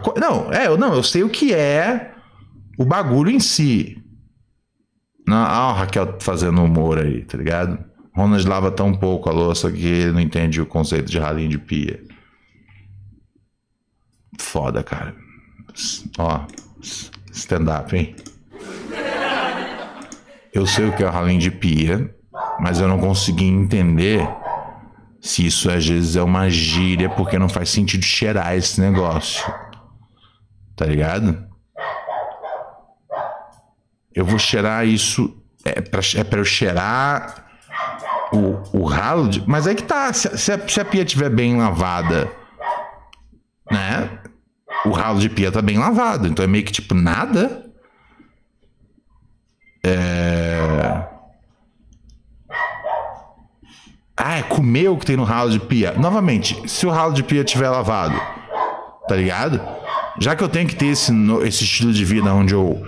Co- Não, é, eu não, eu sei o que é o bagulho em si. Não, ah, o Raquel fazendo humor aí, tá ligado? Ronald lava tão pouco a louça que ele não entende o conceito de ralinho de pia. Foda, cara. Ó, stand-up, hein? Eu sei o que é ralinho de pia, mas eu não consegui entender se isso às vezes é uma gíria, porque não faz sentido cheirar esse negócio. Tá ligado? Eu vou cheirar isso. É pra, é pra eu cheirar o, o ralo de. Mas aí que tá. Se, se a, se a pia estiver bem lavada, né? O ralo de pia tá bem lavado. Então é meio que tipo nada. É. Ah, é comer o que tem no ralo de pia. Novamente, se o ralo de pia estiver lavado, tá ligado? Já que eu tenho que ter esse, esse estilo de vida onde eu,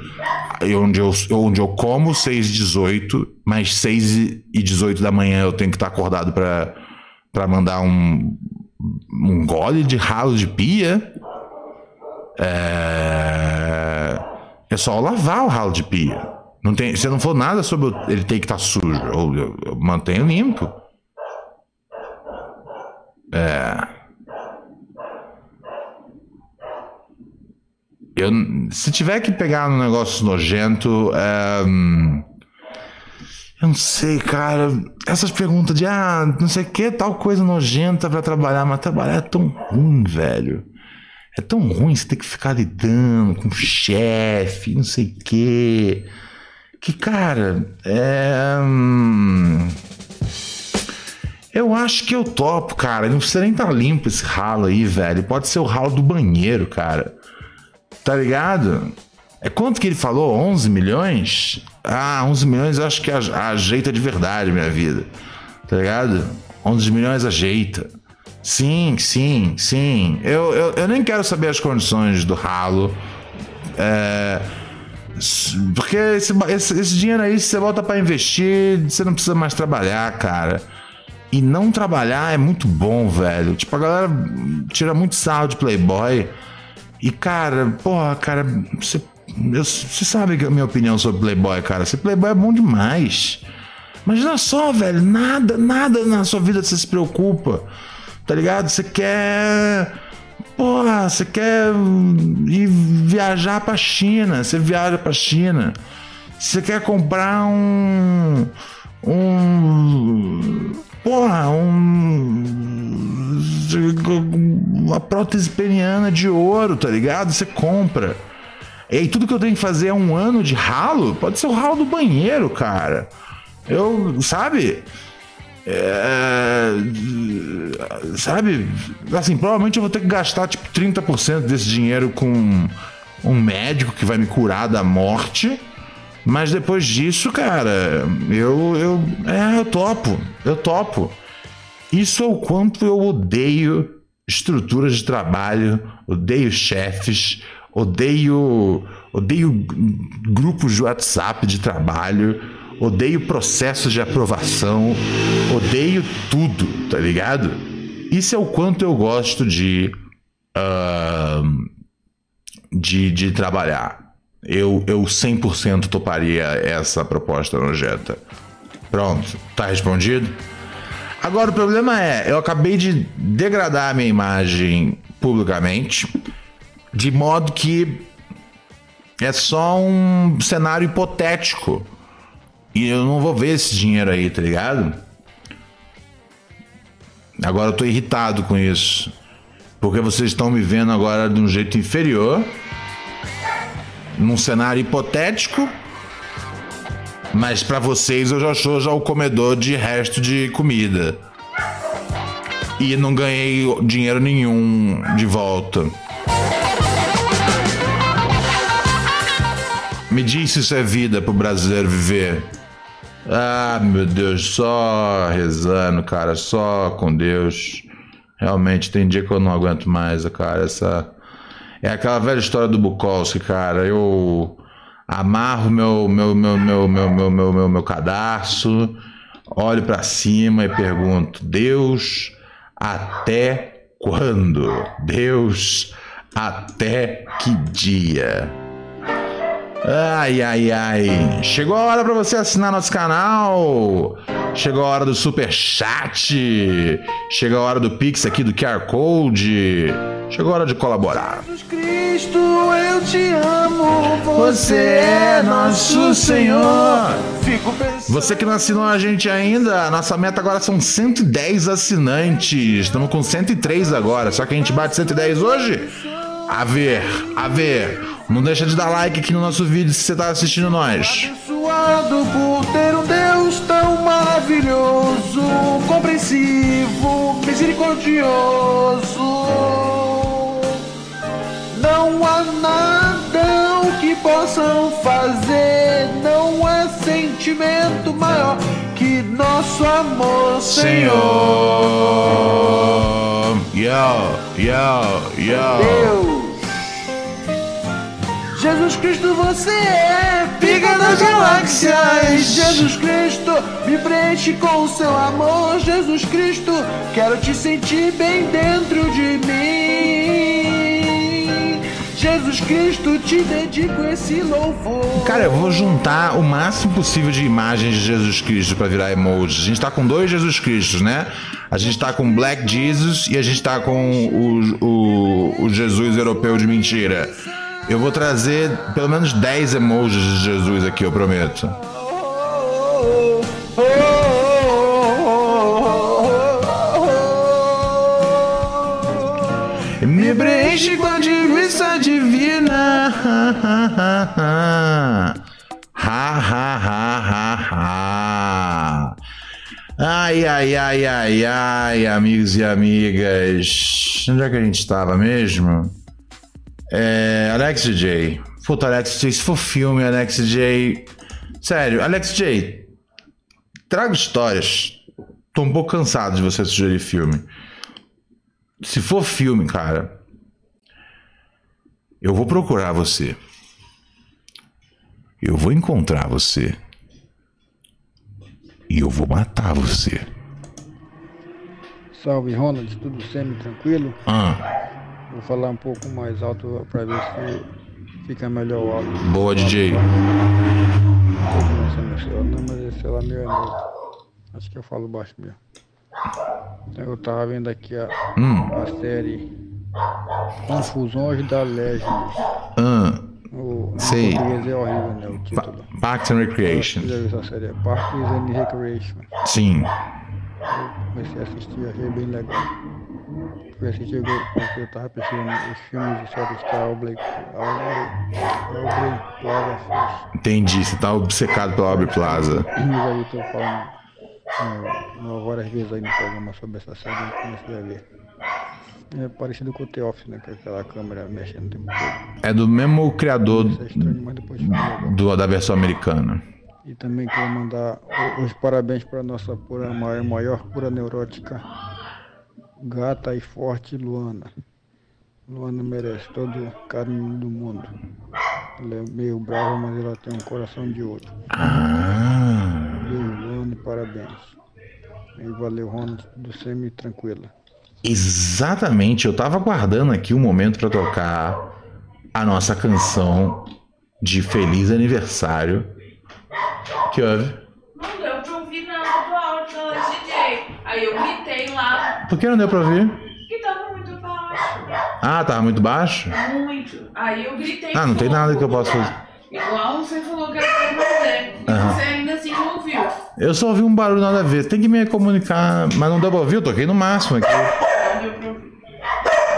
onde eu, onde eu como 6 e 18, mas 6 e 18 da manhã eu tenho que estar acordado pra mandar um, um gole de ralo de pia. É, é só lavar o ralo de pia. Não tem, você não falou nada sobre ele ter que estar sujo. Eu, eu- eu mantenho limpo. Eu, se tiver que pegar um negócio nojento, hum, eu não sei, cara. Essas perguntas de ah, não sei o que, tal coisa nojenta pra trabalhar, mas trabalhar é tão ruim, velho. É tão ruim você ter que ficar lidando com chefe, não sei o que. Que, cara, é. hum, eu acho que eu topo, cara. Não precisa nem estar limpo esse ralo aí, velho. Pode ser o ralo do banheiro, cara. Tá ligado? É quanto que ele falou? 11 milhões? Ah, 11 milhões acho que ajeita de verdade minha vida. Tá ligado? 11 milhões ajeita. Sim, sim, sim. Eu, eu, eu nem quero saber as condições do ralo. É, Porque esse, esse, esse dinheiro aí, você volta pra investir, você não precisa mais trabalhar, cara. E não trabalhar é muito bom, velho. Tipo, a galera tira muito sarro de Playboy. E, cara, porra, cara, você, sabe que a minha opinião sobre Playboy, cara. Esse Playboy é bom demais. Imagina só, velho, nada, nada na sua vida você se preocupa. Tá ligado? Você quer. Porra, você quer ir viajar pra China. Você viaja pra China. Você quer comprar um. Um. Porra, um. uma prótese peniana de ouro, tá ligado? Você compra. E aí tudo que eu tenho que fazer é um ano de ralo? Pode ser o ralo do banheiro, cara. Eu, sabe? É, sabe? Assim, provavelmente eu vou ter que gastar tipo 30% desse dinheiro com um médico que vai me curar da morte. Mas depois disso, cara, eu, eu, é, eu topo, eu topo. Isso é o quanto eu odeio estruturas de trabalho, odeio chefes, odeio, odeio grupos de WhatsApp de trabalho, odeio processos de aprovação, odeio tudo, tá ligado? Isso é o quanto eu gosto de, uh, de, de trabalhar eu, eu 100% toparia essa proposta nojenta. Pronto, tá respondido? Agora o problema é, eu acabei de degradar a minha imagem publicamente, de modo que é só um cenário hipotético. E eu não vou ver esse dinheiro aí, tá ligado? Agora eu tô irritado com isso. Porque vocês estão me vendo agora de um jeito inferior num cenário hipotético, mas para vocês eu já sou já o comedor de resto de comida. E não ganhei dinheiro nenhum de volta. Me diz se isso é vida pro brasileiro viver. Ah, meu Deus, só rezando, cara, só com Deus. Realmente, tem dia que eu não aguento mais, cara, essa é aquela velha história do Bukowski, cara. Eu amarro meu meu meu meu meu meu meu, meu, meu cadarço, olho para cima e pergunto: Deus, até quando? Deus, até que dia? Ai, ai, ai. Chegou a hora para você assinar nosso canal. Chegou a hora do super chat. Chegou a hora do Pix aqui do QR Code. Chegou a hora de colaborar. Jesus Cristo, eu te amo. Você é nosso Senhor. Você que não assinou a gente ainda, nossa meta agora são 110 assinantes. Estamos com 103 agora. Só que a gente bate 110 hoje? A ver, a ver. Não deixa de dar like aqui no nosso vídeo se você está assistindo nós. Abençoado por ter um Deus tão maravilhoso, compreensivo, misericordioso. Não há nada que possam fazer, não há sentimento maior que nosso amor, Senhor. Yo, yo, yo. Deus. Jesus Cristo, você é pica das galáxias. Jesus Cristo, me preenche com o seu amor. Jesus Cristo, quero te sentir bem dentro de mim. Jesus Cristo, te dedico esse louvor. Cara, eu vou juntar o máximo possível de imagens de Jesus Cristo para virar emoji. A gente tá com dois Jesus Cristos, né? A gente tá com Black Jesus e a gente tá com o, o, o Jesus europeu de mentira. Eu vou trazer pelo menos 10 emojis de Jesus aqui, eu prometo. Me preenche com a divisa divina. Ha, ha, ha, ha, ha. Ai, ai, ai, ai, ai, amigos e amigas. Onde é que a gente estava mesmo? É, Alex DJ. Puta, Alex DJ, se for filme, Alex DJ. Sério, Alex DJ, traga histórias. Tô um pouco cansado de você sugerir filme. Se for filme, cara, eu vou procurar você. Eu vou encontrar você. E eu vou matar você. Salve, Ronald, tudo semi-tranquilo? Ah. Vou falar um pouco mais alto para ver se fica melhor o áudio. Boa, DJ. Não, mas esse lá meu é novo. Acho que eu falo baixo mesmo. Eu tava vendo aqui a, hum. a série Confusões da Legend. Ah. O, Sei. português é horrível, né? O título. Pa Parks and Recreation. Essa série? É Parks and Recreation. Sim. Eu comecei a assistir, achei bem legal. Assistir o- porque eu tava pesquisando os filmes de séries que a Aubrey, Plaza fez. Entendi, você tá obcecado pela Aubrey Plaza. Mas aí eu tô falando é, várias vezes aí no programa sobre essa série e comecei a ver. É parecido com o The Office, né? Com aquela câmera mexendo o tempo todo. É do mesmo criador é estranho, legal. do, da versão americana. E também quero mandar os parabéns para nossa pura maior, maior pura neurótica, gata e forte Luana. Luana merece todo o carinho do mundo. Ela é meio brava, mas ela tem um coração de ouro. Ah. Beijo, Luana, parabéns. E valeu, Ronald, do Semi Tranquila. Exatamente, eu tava aguardando aqui um momento pra tocar a nossa canção de feliz aniversário. Que houve? Não deu pra ouvir nada do áudio da DJ. Aí eu gritei lá, Por que não deu pra ouvir? que tava muito baixo. Ah, tava muito baixo? Muito. Aí eu gritei. Ah, não tem fogo. nada que eu possa fazer. Igual você falou que era pra fazer. E Aham. você ainda assim não ouviu. Eu só ouvi um barulho nada a ver. Tem que me comunicar, mas não deu pra ouvir, eu toquei no máximo aqui. Não deu pra ouvir.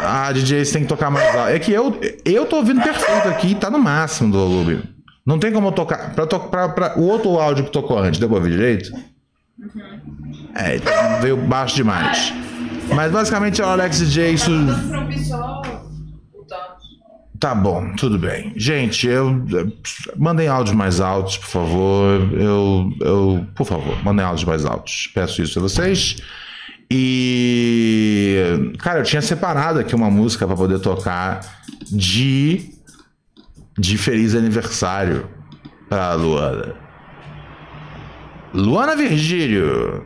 Ah, DJ, você tem que tocar mais alto. É que eu, eu tô ouvindo perfeito aqui, tá no máximo do volume. Não tem como eu tocar. Pra, to, pra, pra- o outro áudio que tocou antes, deu pra ouvir direito? É, então veio baixo demais. Mas basicamente é o Alex DJ, isso. Tá bom, tudo bem. Gente, eu. Mandem áudios mais altos, por favor. Eu. eu por favor, mandem áudios mais altos. Peço isso a vocês. E. Cara, eu tinha separado aqui uma música pra poder tocar de. De feliz aniversário pra Luana. Luana Virgílio.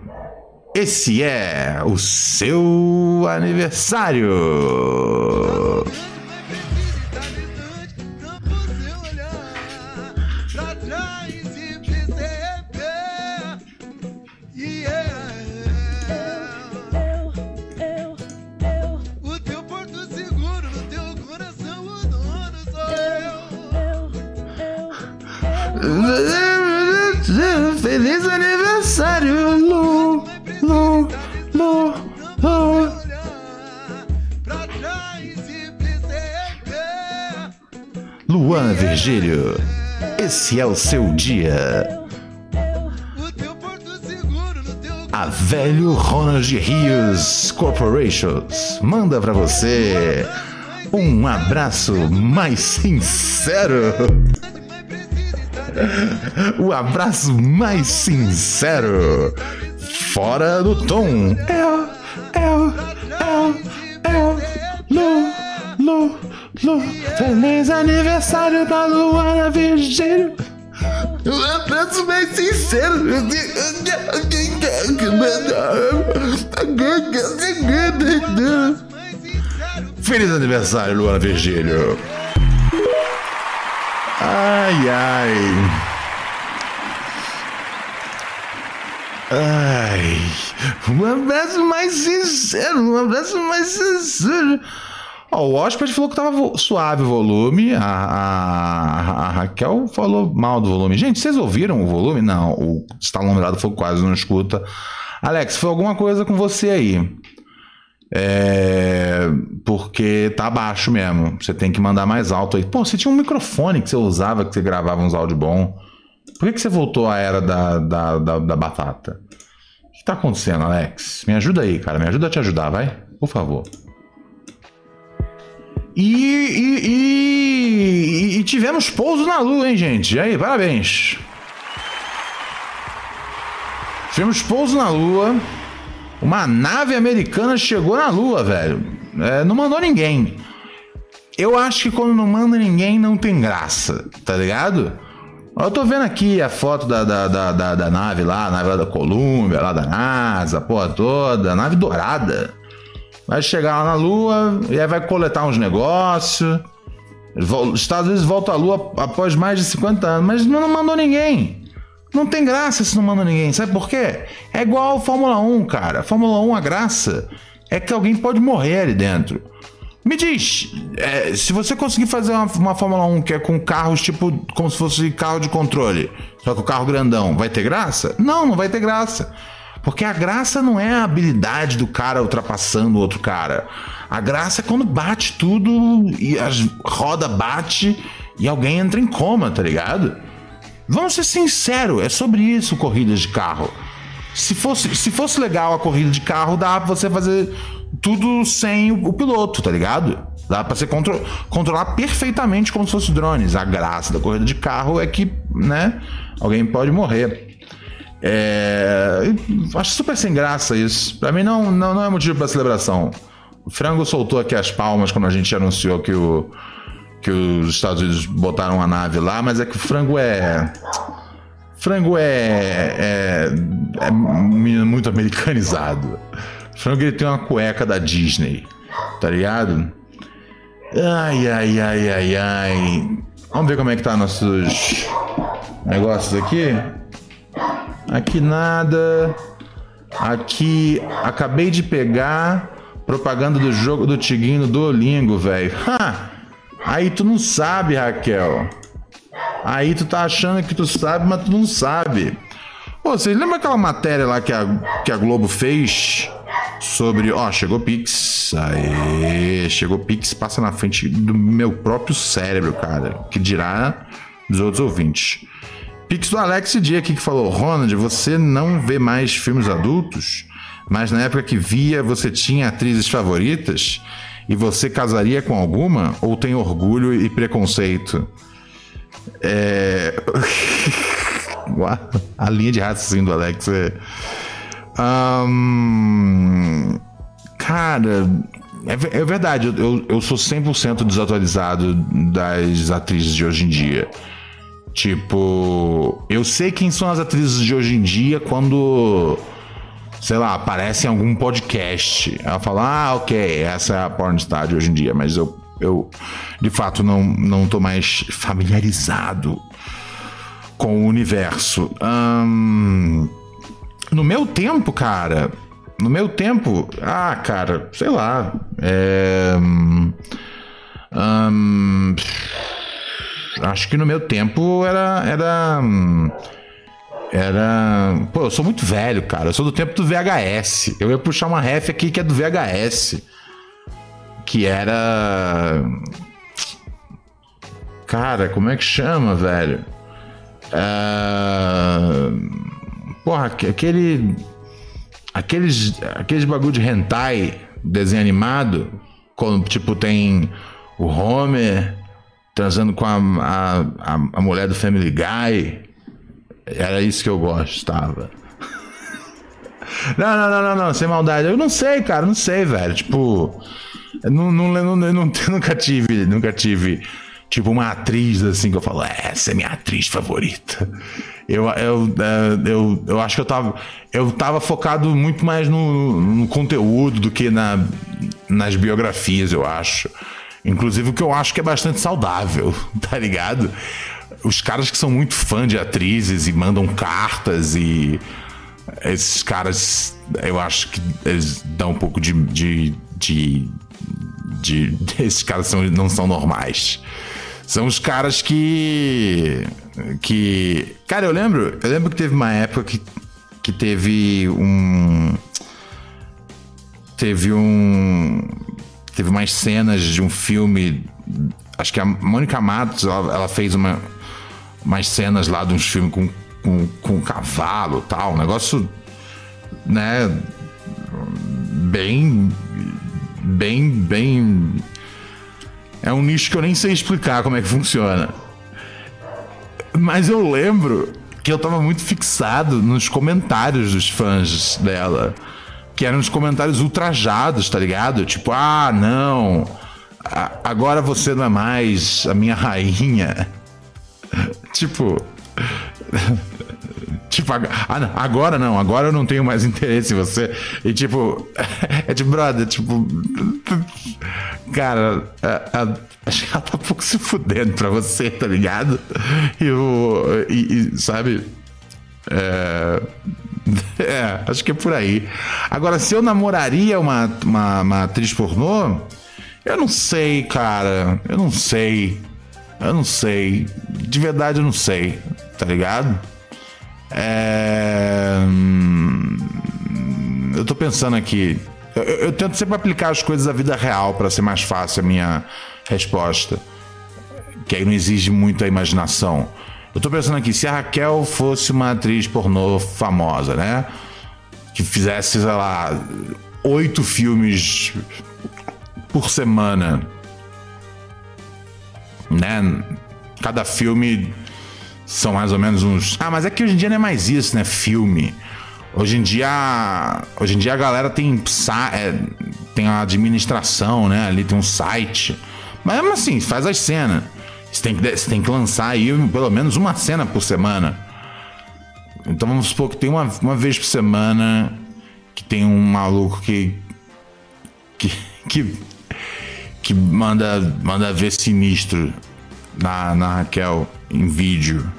Esse é o seu aniversário. Luana Virgílio, esse é o seu dia. A Velho Ronald Rios Corporations manda pra você um abraço mais sincero. O abraço mais sincero. Fora do tom. Eu, eu, eu, eu, Lu, Lu, Lu. Feliz aniversário pra Luana Virgílio. Um abraço mais sincero. Feliz aniversário, Luana Virgílio. Ai, ai. Ai. Um abraço mais sincero, um abraço mais sincero. Ó, o Oscar falou que tava suave o volume. A, a- a Raquel falou mal do volume. Gente, vocês ouviram o volume? Não, o Stallone falou que quase não escuta. Alex, foi alguma coisa com você aí. É, porque tá baixo mesmo. Você tem que mandar mais alto aí. Pô, você tinha um microfone que você usava, que você gravava uns áudios bons. Por que, que você voltou à era da, da, da, da batata? O que tá acontecendo, Alex? Me ajuda aí, cara. Me ajuda a te ajudar, vai? Por favor. E, e, e- e tivemos pouso na lua, hein, gente? E aí, parabéns. Tivemos pouso na lua. Uma nave americana chegou na lua, velho. É, não mandou ninguém. Eu acho que quando não manda ninguém, não tem graça, tá ligado? Eu tô vendo aqui a foto da, da, da, da, da nave lá, a nave lá da Colômbia, lá da NASA, a porra toda, a nave dourada. Vai chegar lá na Lua e aí vai coletar uns negócios. Os Estados Unidos volta à Lua após mais de 50 anos, mas não mandou ninguém. Não tem graça se não manda ninguém. Sabe por quê? É igual a Fórmula 1, cara. Fórmula 1, a graça é que alguém pode morrer ali dentro. Me diz, é, se você conseguir fazer uma, uma Fórmula 1 que é com carros tipo como se fosse carro de controle, só que o carro grandão, vai ter graça? Não, não vai ter graça. Porque a graça não é a habilidade do cara ultrapassando o outro cara. A graça é quando bate tudo e a roda bate e alguém entra em coma, tá ligado? Vamos ser sinceros, é sobre isso corridas de carro. Se fosse, se fosse legal a corrida de carro, dá pra você fazer tudo sem o, o piloto, tá ligado? Dá pra você contro controlar perfeitamente como se fosse drones. A graça da corrida de carro é que, né, alguém pode morrer. É, acho super sem graça isso. Pra mim não, não, não é motivo pra celebração. O Frango soltou aqui as palmas quando a gente anunciou que, o, que os Estados Unidos botaram a nave lá, mas é que o Frango é. Frango é, é, é muito americanizado. Frango ele tem uma cueca da Disney, tá ligado? Ai, ai, ai, ai, ai. Vamos ver como é que tá nossos negócios aqui. Aqui nada. Aqui acabei de pegar propaganda do jogo do Tiguinho no Duolingo, velho. Aí tu não sabe, Raquel. Aí tu tá achando que tu sabe, mas tu não sabe. Pô, vocês lembram aquela matéria lá que a, que a Globo fez sobre. Ó, chegou Pix. Aê, chegou Pix, passa na frente do meu próprio cérebro, cara. Que dirá dos outros ouvintes. Pix do Alex Dia aqui que falou: Ronald, você não vê mais filmes adultos, mas na época que via você tinha atrizes favoritas e você casaria com alguma ou tem orgulho e preconceito? É. A linha de raciocínio do Alex é. Ahn, cara, é, é verdade, eu, eu sou 100% desatualizado das atrizes de hoje em dia. Tipo, eu sei quem são as atrizes de hoje em dia quando, sei lá, aparece em algum podcast. Ela fala, ah, ok, essa é a pornstar de hoje em dia, mas eu, eu de fato não, não tô mais familiarizado com o universo. Ahn, no meu tempo, cara. No meu tempo. Ah, cara, sei lá. É. hum, hum, acho que no meu tempo era. Era. Era. Pô, eu sou muito velho, cara. Eu sou do tempo do VHS. Eu ia puxar uma ref aqui que é do VHS. Que era. Cara, como é que chama, velho? Ah, Porra, aque- aquele. Aqueles, aqueles bagulho de hentai, desenho animado, quando, tipo, tem o Homer transando com a, a, a, mulher do Family Guy. Era isso que eu gostava. Não, não, não, não, não, sem maldade. Eu não sei, cara, não sei, velho. Tipo, não, não, não, nunca tive, nunca tive, tipo, uma atriz assim que eu falo, essa é minha atriz favorita. Eu, eu, eh, eu, eu acho que eu tava, eu tava focado muito mais no, no conteúdo do que na, nas biografias, eu acho. Inclusive o que eu acho que é bastante saudável, tá ligado? Os caras que são muito fã de atrizes e mandam cartas e esses caras, eu acho que eles dão um pouco de. de, de, de- esses caras são, não são normais. São os caras que. que. Cara, eu lembro. Eu lembro que teve uma época que, que teve um. Teve um. Teve umas cenas de um filme. Acho que a Mônica Matos ela, ela fez uma, umas cenas lá de uns filmes com, com, com cavalo e tal. Um negócio. Né? Bem. Bem. Bem. É um nicho que eu nem sei explicar como é que funciona. Mas eu lembro que eu tava muito fixado nos comentários dos fãs dela. Que eram os comentários ultrajados, tá ligado? Tipo, ah, não. agora você não é mais a minha rainha. tipo. Tipo, ah, agora não, agora eu não tenho mais interesse em você. E tipo, é de brother, tipo. Cara, acho que ela tá pouco se fudendo pra você, tá ligado? E, o, e, e, sabe? É, é, acho que é por aí. Agora, se eu namoraria uma, uma, uma atriz pornô, eu não sei, cara. Eu não sei. Eu não sei. De verdade, eu não sei. Tá ligado? É. hum, eu tô pensando aqui. Eu, eu- eu tento sempre aplicar as coisas à vida real para ser mais fácil a minha resposta. Que aí não exige muita imaginação. Eu tô pensando aqui, se a Raquel fosse uma atriz pornô famosa, né? Que fizesse, sei lá, oito filmes por semana. Né? Cada filme são mais ou menos uns. Ah, mas é que hoje em dia não é mais isso, né? Filme. Hoje em dia, hoje em dia a galera tem é, tem a administração, né? Ali tem um site. Mas assim, faz as cenas. Você tem, que, você tem que lançar aí pelo menos uma cena por semana. Então vamos supor que tem uma, uma vez por semana que tem um maluco que. que. que, que manda, manda ver sinistro na, na Raquel em vídeo.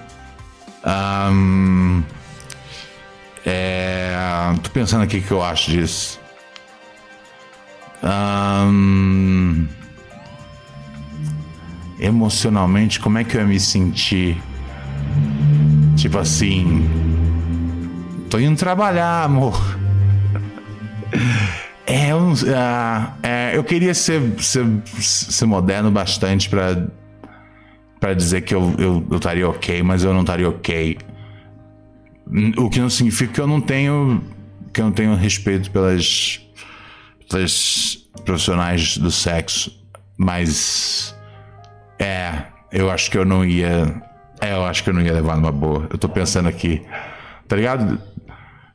Ahn, é, tô pensando aqui o que eu acho disso. Ahn, emocionalmente, como é que eu ia me sentir? Tipo assim. Tô indo trabalhar, amor. É, eu, ah, é, eu queria ser, ser, ser moderno bastante pra para dizer que eu, eu, eu estaria ok, mas eu não estaria ok. O que não significa que eu não tenho que eu não tenho respeito pelas, pelas profissionais do sexo, mas é, eu acho que eu não ia, é, eu acho que eu não ia levar numa boa. Eu tô pensando aqui, tá ligado?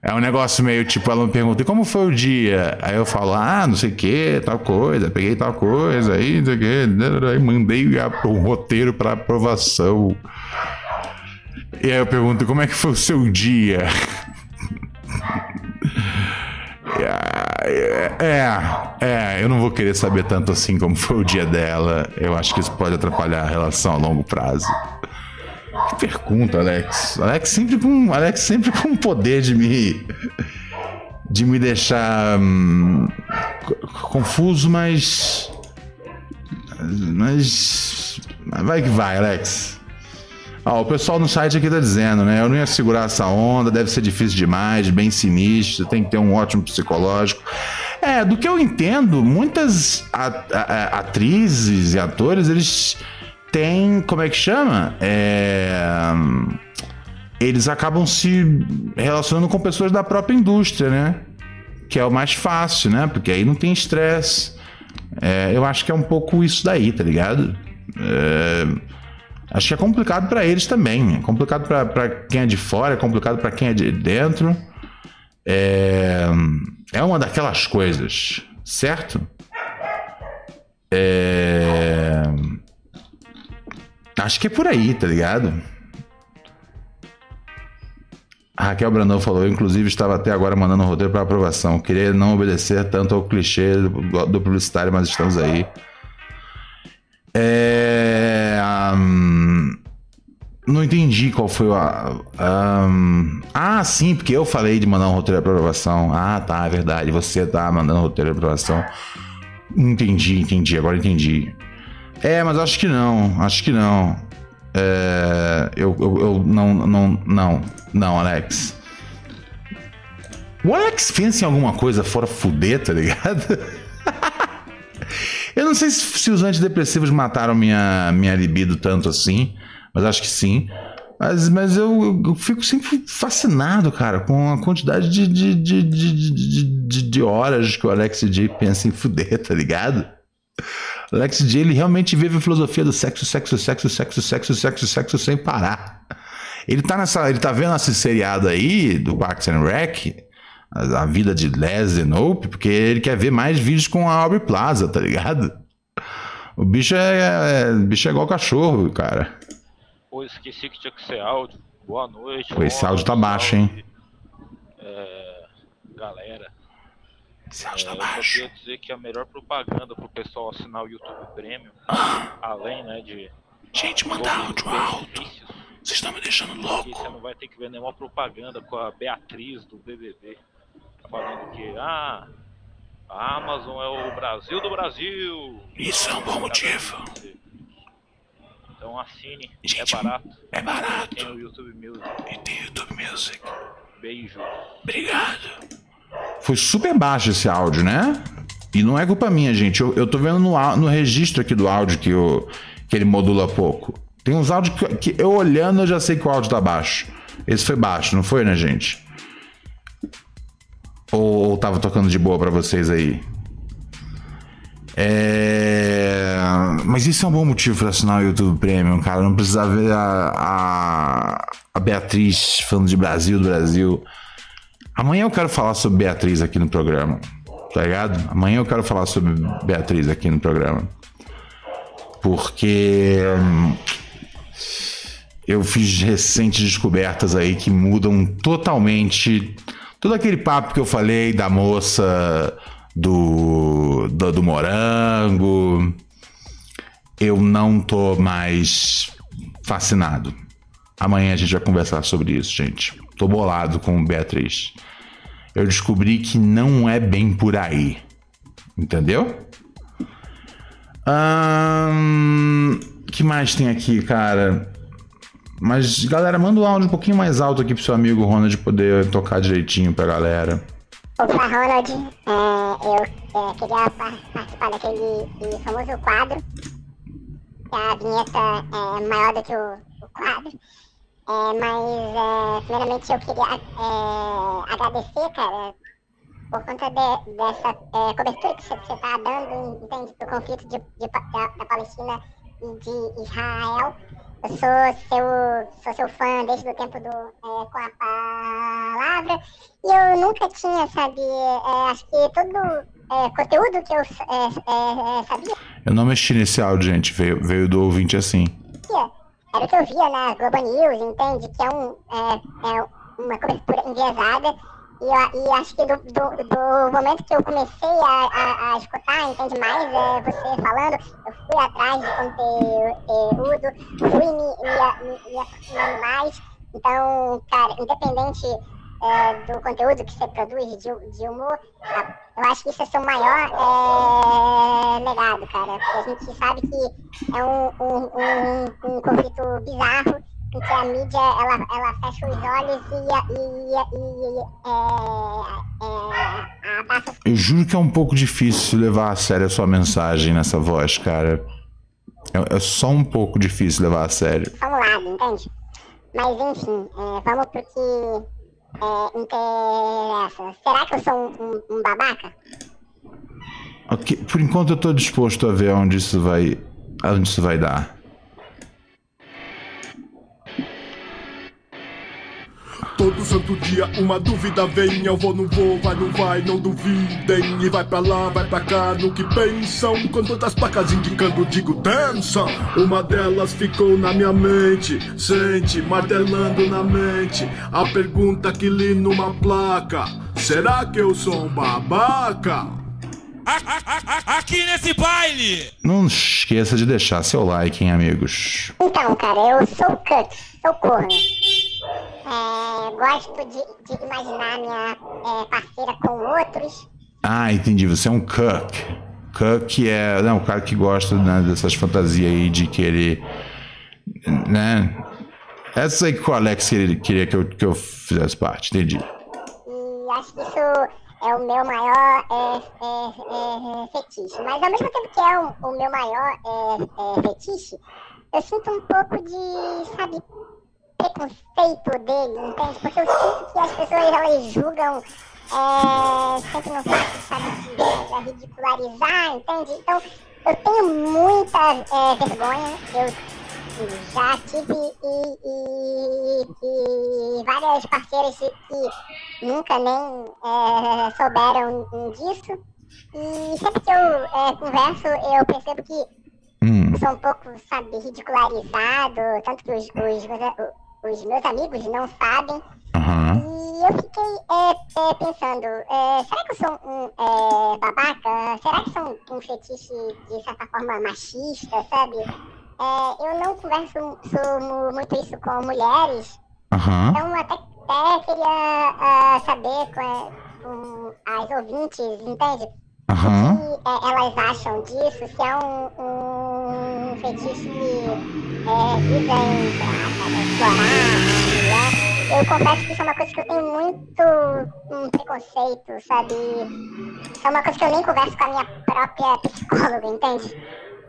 É um negócio meio tipo, ela me pergunta, e como foi o dia? Aí eu falo, ah, não sei o que, tal coisa, peguei tal coisa, aí não sei o que, aí mandei um roteiro para aprovação. E aí eu pergunto, como é que foi o seu dia? É, é, é, eu não vou querer saber tanto assim como foi o dia dela. Eu acho que isso pode atrapalhar a relação a longo prazo. Que pergunta, Alex. Alex sempre com, Alex sempre com o poder de me de me deixar hum, co- confuso, mas mas vai que vai, Alex. Ó, o pessoal no site aqui tá dizendo, né? Eu não ia segurar essa onda, deve ser difícil demais, bem sinistro, tem que ter um ótimo psicológico. É, do que eu entendo, muitas atrizes e atores, eles têm, como é que chama? É, eles acabam se relacionando com pessoas da própria indústria, né? Que é o mais fácil, né? Porque aí não tem estresse. É, eu acho que é um pouco isso daí, tá ligado? É, acho que é complicado pra eles também. É complicado pra quem é de fora, é complicado pra quem é de dentro. É, é uma daquelas coisas, certo? É, acho que é por aí, tá ligado? A Raquel Brandão falou, inclusive estava até agora mandando um roteiro para aprovação. Queria não obedecer tanto ao clichê do, do publicitário, mas estamos aí. É, hum, não entendi qual foi a. hum, ah, sim, porque eu falei de mandar um roteiro de aprovação. Ah, tá, é verdade. Você tá mandando um roteiro de aprovação. Entendi, entendi, agora entendi. É, mas acho que não, acho que não. É, eu, eu, eu não, não, não, não, Alex. O Alex pensa em alguma coisa fora fuder, tá ligado? eu não sei se, se os antidepressivos mataram minha, minha libido tanto assim, mas acho que sim. Mas, mas eu, eu fico sempre fascinado, cara, com a quantidade de, de, de, de, de, horas que o Alex J pensa em fuder, tá ligado? Alex J, ele realmente vive a filosofia do sexo, sexo, sexo, sexo, sexo, sexo, sexo sem parar. Ele tá nessa, ele tá vendo esse seriado aí do Parks and Rec, a, a vida de Les e Nope, porque ele quer ver mais vídeos com a Aubrey Plaza, tá ligado? O bicho é, é- o bicho é igual cachorro, cara. Pô, esqueci que tinha que ser áudio. Boa noite. Pô, esse áudio tá baixo, hein? É, galera, Esse é, áudio tá eu só baixo. queria dizer que a melhor propaganda pro pessoal assinar o YouTube Premium, além né, de Gente, manda áudio alto. Vocês estão me deixando que você louco. não vai ter que ver nenhuma propaganda com a Beatriz do BBB falando que ah, a Amazon é o Brasil do Brasil. Isso é um bom motivo. Então assine, Gente, é barato. É barato. Tem o YouTube Music. E tem YouTube Music. Beijo. Obrigado. Foi super baixo esse áudio, né? E não é culpa minha, gente. Eu, eu tô vendo no, á- no registro aqui do áudio que, o, que ele modula pouco. Tem uns áudios que, que eu olhando eu já sei que o áudio tá baixo. Esse foi baixo, não foi, né, gente? Tava tocando de boa pra vocês aí? É... Mas isso é um bom motivo pra assinar o YouTube Premium, cara. Não precisar ver a, a, a Beatriz falando de Brasil, do Brasil. Amanhã eu quero falar sobre Beatriz aqui no programa. Tá ligado? Amanhã eu quero falar sobre Beatriz aqui no programa. Porque hum, eu fiz recentes descobertas aí que mudam totalmente todo aquele papo que eu falei da moça do, do, do morango. Eu não tô mais fascinado. Amanhã a gente vai conversar sobre isso, gente. Tô bolado com Beatriz. Eu descobri que não é bem por aí. Entendeu? Ahn, que mais tem aqui, cara? Mas, galera, manda o áudio um pouquinho mais alto aqui pro seu amigo Ronald poder tocar direitinho pra galera. Opa, Ronald, é, eu é, queria par- participar daquele famoso quadro, a vinheta é maior do que o, o quadro. É, mas, é, primeiramente, eu queria é, agradecer, cara, por conta de- dessa é, cobertura que você está dando, entende, do conflito de, de da, da Palestina e de Israel. Eu sou seu, sou seu fã desde o tempo do é, Com a Palavra. E eu nunca tinha, sabe, é, acho que todo é, conteúdo que eu sabia Eu não mexi nesse áudio, gente. Veio, veio do ouvinte assim. era o que eu via na Globo News, entende? Que é, um, é, é uma cobertura enviesada. E, e acho que do, do, do momento que eu comecei a, a, a escutar, entende mais, é, você falando, eu fui atrás de conteúdo, fui me, me, me, me mais. Então, cara, independente é, do conteúdo que você produz de, de humor, eu acho que isso é seu maior é, legado, cara. Porque a gente sabe que é um, um, um, um conflito bizarro em que a mídia ela, ela fecha os olhos e, e, a- e é, é, abaixa os Eu juro que é um pouco difícil levar a sério a sua mensagem nessa voz, cara. É, é só um pouco difícil levar a sério. só um lado, entende? Mas enfim, é, vamos pro que é, interessa. Será que eu sou um, um- um babaca? Ok, Por enquanto eu tô disposto a ver onde isso vai. Onde isso vai dar. Santo dia uma dúvida vem, eu vou, não vou, vai, não vai, não duvidem. E vai pra lá, vai pra cá, no que pensam. Com tantas placas indicando, digo, dança. Uma delas ficou na minha mente, sente, martelando na mente. A pergunta que li numa placa: Será que eu sou um babaca? Aqui nesse baile! Não esqueça de deixar seu like, hein, amigos. Então, cara, eu sou cut, sou corno. É, gosto de, de imaginar minha é, parceira com outros. Ah, entendi. Você é um cuck. Cuck é. Não, o cara que gosta né, dessas fantasias aí de querer. Né? Essa aí que o Alex queria, queria que, eu, que eu fizesse parte, entendi. E acho que isso é o meu maior é, é, é, fetiche. Mas ao mesmo tempo que é o, o meu maior é, é, fetiche, eu sinto um pouco de, sabe, preconceito dele, entende? Porque eu sinto que as pessoas elas julgam é, sempre no fato, sabe, de é, ridicularizar, entende? Então eu tenho muita é, vergonha, eu já tive e, e- e várias parceiras que que nunca nem é, souberam disso. E sempre que eu é, converso, eu percebo que Hum. sou um pouco, sabe, ridicularizado, tanto que os, os, meus, os meus amigos não sabem. Aham. E eu fiquei é, é, pensando, é, será que eu sou um é, babaca? Será que sou um, um fetiche de certa forma machista, sabe? É, eu não converso muito isso com mulheres, Aham. então até, até queria ah, saber com, com as ouvintes, entende? Aham. que é, elas acham disso, se é um, um fetiche que é, visa em, explorar a mulher. eu confesso que isso é uma coisa que eu tenho muito um preconceito, sabe? Isso é uma coisa que eu nem converso com a minha própria psicóloga, entende?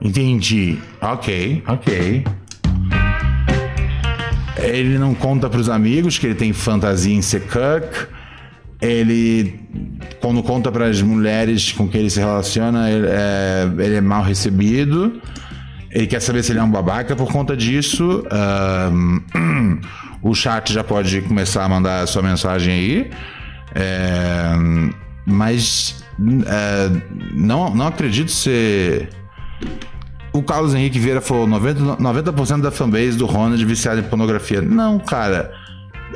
Entendi. Ok, ok. Ele não conta pros amigos que ele tem fantasia em ser cuck. Ele, quando conta pras mulheres com quem ele se relaciona, ele é, ele é mal recebido. Ele quer saber se ele é um babaca por conta disso. Ahn, o chat já pode começar a mandar a sua mensagem aí. É, mas é, não, não acredito ser. O Carlos Henrique Vieira falou 90%, 90 da fanbase do Ronald viciado em pornografia. Não, cara.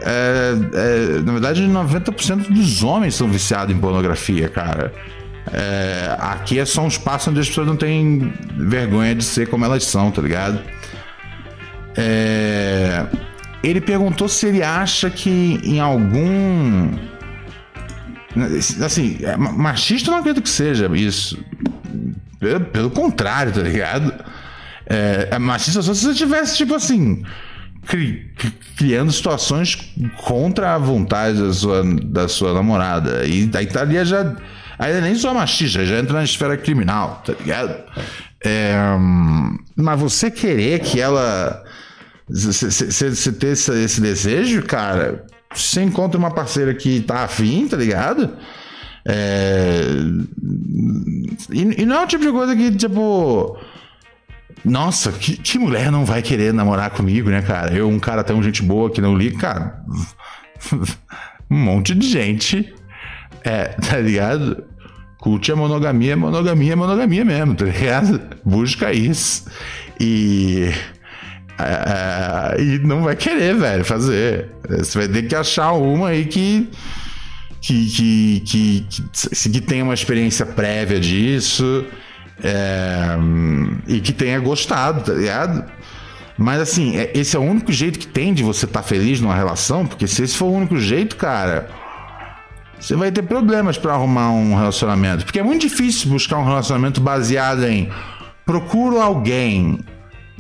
É, é, na verdade, 90% dos homens são viciados em pornografia, cara. É, aqui é só um espaço onde as pessoas não têm vergonha de ser como elas são, tá ligado? É, ele perguntou se ele acha que em algum. Assim, é, ma- machista não acredito que seja isso. Pelo, contrário, tá ligado? É, é machista só se você tivesse, tipo assim, cri- cri- criando situações contra a vontade da sua, da sua namorada. E daí tá ali já. Aí nem só machista, já entra na esfera criminal, tá ligado? É, mas você querer que ela. Você ter esse, esse desejo, cara, você encontra uma parceira que tá afim, tá ligado? É, e, e não é o tipo de coisa que, tipo. Nossa, que, que mulher não vai querer namorar comigo, né, cara? Eu, um cara tão gente boa que não liga, cara. um monte de gente. É, tá ligado? Curte a monogamia, monogamia, monogamia mesmo, tá ligado? Busca isso. E. é, e não vai querer, velho, fazer. Você vai ter que achar uma aí que. Que, que, que, que, que tenha uma experiência prévia disso é, e que tenha gostado, tá ligado? Mas assim, é- esse é o único jeito que tem de você estar feliz numa relação, porque se esse for o único jeito, cara, você vai ter problemas pra arrumar um relacionamento. Porque é muito difícil buscar um relacionamento baseado em procuro alguém.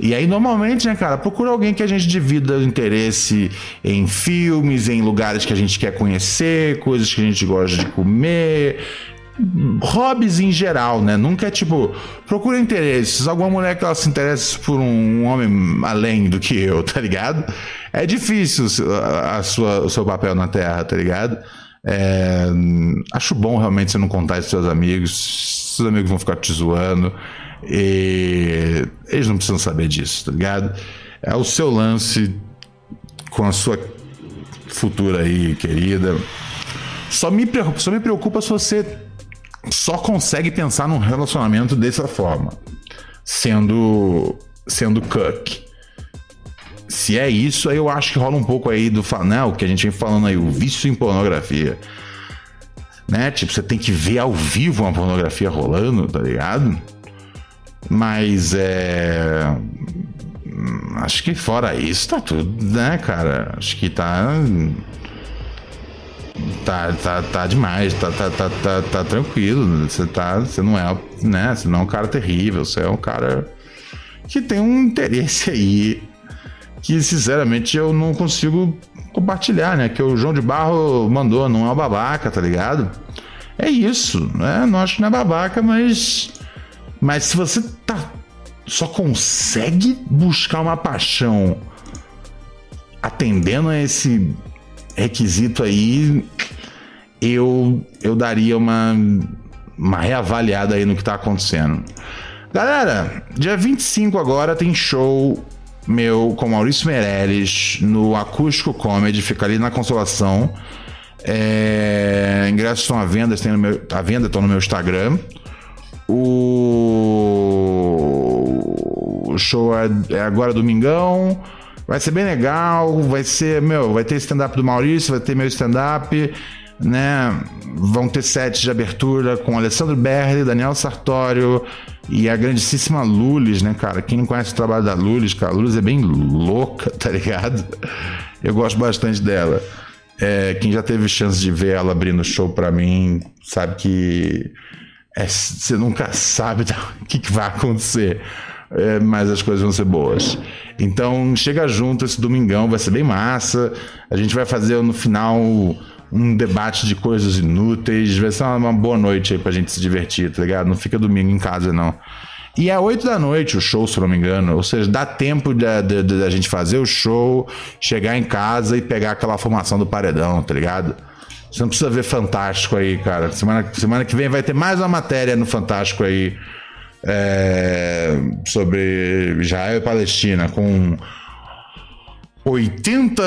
E aí, normalmente, né, cara, procura alguém que a gente divida o interesse em filmes, em lugares que a gente quer conhecer, coisas que a gente gosta de comer, hobbies em geral, né? Nunca é tipo, procura interesses. Alguma mulher que ela se interesse por um homem além do que eu, tá ligado? É difícil a sua, o seu papel na Terra, tá ligado? É, acho bom realmente você não contar isso pros seus amigos. Seus amigos vão ficar te zoando. E eles não precisam saber disso, tá ligado? É o seu lance com a sua futura aí, querida. Só me só me preocupa se você só consegue pensar num relacionamento dessa forma, sendo sendo cuck. Se é isso, aí eu acho que rola um pouco aí do fanel que a gente vem falando aí, o vício em pornografia. Né? Tipo, você tem que ver ao vivo uma pornografia rolando, tá ligado? Mas é. Acho que fora isso tá tudo, né, cara? Acho que tá. Tá, tá, tá demais, tá, tá, tá, tá, tá tranquilo. Você tá. Você não é, né? Você não é um cara terrível, você é um cara que tem um interesse aí que sinceramente eu não consigo compartilhar, né? Que o João de Barro mandou, não é o babaca, tá ligado? É isso, né? Não acho que não é babaca, mas. Mas se você tá. Só consegue buscar uma paixão atendendo a esse requisito aí, eu, eu daria uma, uma reavaliada aí no que tá acontecendo. Galera, dia 25 agora tem show meu com Maurício Meirelles no Acústico Comedy, fica ali na Consolação. É, ingressos estão à venda, tem no meu, à venda estão no meu Instagram. O, o show é, é agora domingão. Vai ser bem legal, vai ser, meu, vai ter stand-up do Maurício, vai ter meu stand-up, né? Vão ter sets de abertura com Alessandro Berli, Daniel Sartório e a grandíssima Lulis, né, cara? Quem não conhece o trabalho da Lulis, cara, a Lulis é bem louca, tá ligado? Eu gosto bastante dela. É, quem já teve chance de ver ela abrindo show pra mim, sabe que é, você nunca sabe o que, que vai acontecer. é, mas as coisas vão ser boas. Então chega junto esse domingão, vai ser bem massa. A gente vai fazer no final um debate de coisas inúteis. Vai ser uma, boa noite aí pra gente se divertir, tá ligado? Não fica domingo em casa, não. E é 8 da noite o show, se não me engano. Ou seja, dá tempo da, da, da gente fazer o show, chegar em casa e pegar aquela formação do paredão, tá ligado? Você não precisa ver Fantástico aí, cara. Semana, semana que vem vai ter mais uma matéria no Fantástico aí é, sobre Israel e Palestina com 80,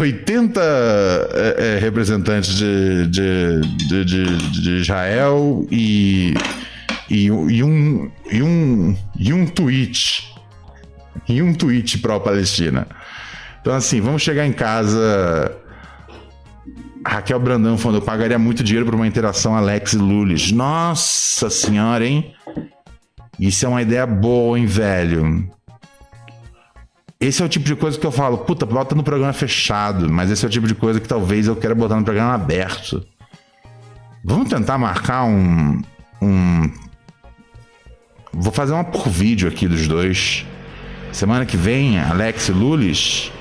80 é, é, representantes de, de, de, de, de Israel e, e, e, um, e, um, e um tweet. E um tweet pró-Palestina. Então, assim, vamos chegar em casa. Raquel Brandão falando: eu pagaria muito dinheiro por uma interação Alex e Lulis. Nossa senhora, hein? Isso é uma ideia boa, hein, velho? Esse é o tipo de coisa que eu falo, puta, bota no programa fechado, mas esse é o tipo de coisa que talvez eu queira botar no programa aberto. Vamos tentar marcar um. um... Vou fazer uma por vídeo aqui dos dois. Semana que vem, Alex e Lulis.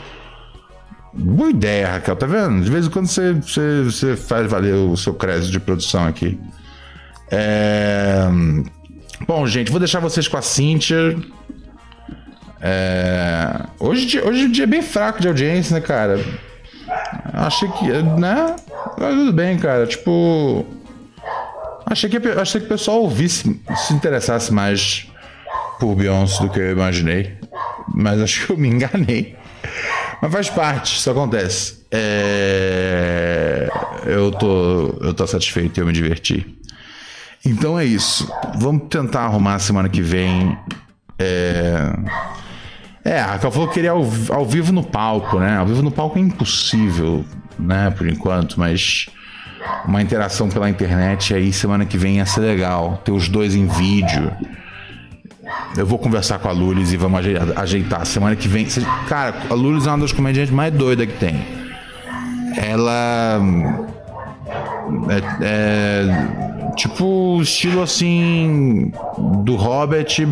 Boa ideia, Raquel, tá vendo? De vez em quando você, você, você faz valer o seu crédito de produção aqui. É... Bom, gente, vou deixar vocês com a Cíntia. É... Hoje, hoje o dia é bem fraco de audiência, né, cara? Achei que. né? Mas tudo bem, cara. Tipo. Achei que, achei que o pessoal ouvisse, se interessasse mais por Beyoncé do que eu imaginei. Mas acho que eu me enganei. Mas faz parte, isso acontece. É... Eu, tô, eu tô satisfeito e eu me diverti. Então é isso. Vamos tentar arrumar semana que vem. É. É, a Raquel falou que queria ao, ao vivo no palco, né? Ao vivo no palco é impossível, né? Por enquanto, mas uma interação pela internet aí semana que vem ia ser legal. Ter os dois em vídeo. Eu vou conversar com a Lulis e vamos ajeitar. Semana que vem. Cara, a Lulis é uma das comediantes mais doidas que tem. Ela. É, é, tipo estilo assim do Hobbit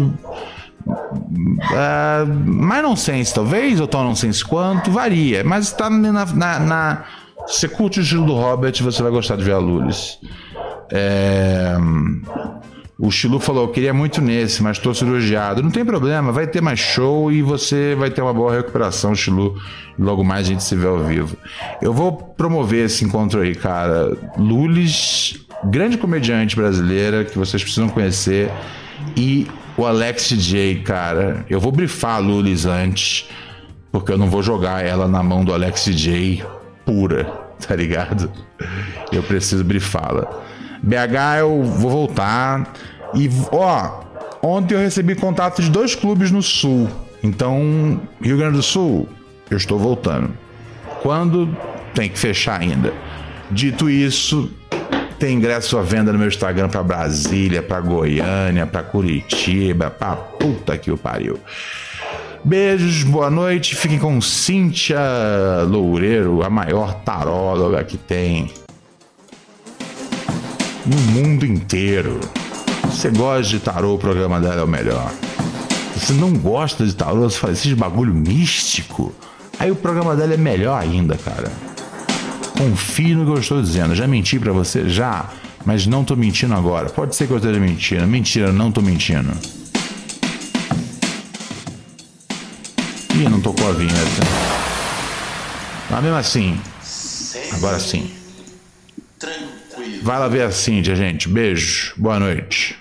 é, mais nonsense talvez ou tão nonsense quanto varia mas tá na, na você curte o estilo do Hobbit você vai gostar de ver a Lulis é, o Chilu falou, queria muito nesse, mas estou cirurgiado. Não tem problema, vai ter mais show e você vai ter uma boa recuperação, Chilu. Logo mais a gente se vê ao vivo. Eu vou promover esse encontro aí, cara. Lulis, grande comediante brasileira que vocês precisam conhecer. E o Alex J, cara. Eu vou brifar a Lulis antes, porque eu não vou jogar ela na mão do Alex J pura, tá ligado? Eu preciso brifá-la. BH eu vou voltar. E, ó, ontem eu recebi contato de dois clubes no Sul. Então, Rio Grande do Sul, eu estou voltando. Quando? Tem que fechar ainda. Dito isso, tem ingresso à venda no meu Instagram para Brasília, para Goiânia, para Curitiba, pra puta que o pariu. Beijos, boa noite. Fiquem com Cíntia Loureiro, a maior taróloga que tem no mundo inteiro. Você gosta de tarô, o programa dela é o melhor. Você não gosta de tarô, você faz esse bagulho místico, aí o programa dela é melhor ainda, cara. Confie no que eu estou dizendo. Já menti para você? Já. Mas não tô mentindo agora. Pode ser que eu esteja mentindo. Mentira, não tô mentindo. Ih, não tocou a vinheta. Mas mesmo assim. Agora sim. Vai lá ver a Cíntia, gente. Beijo. Boa noite.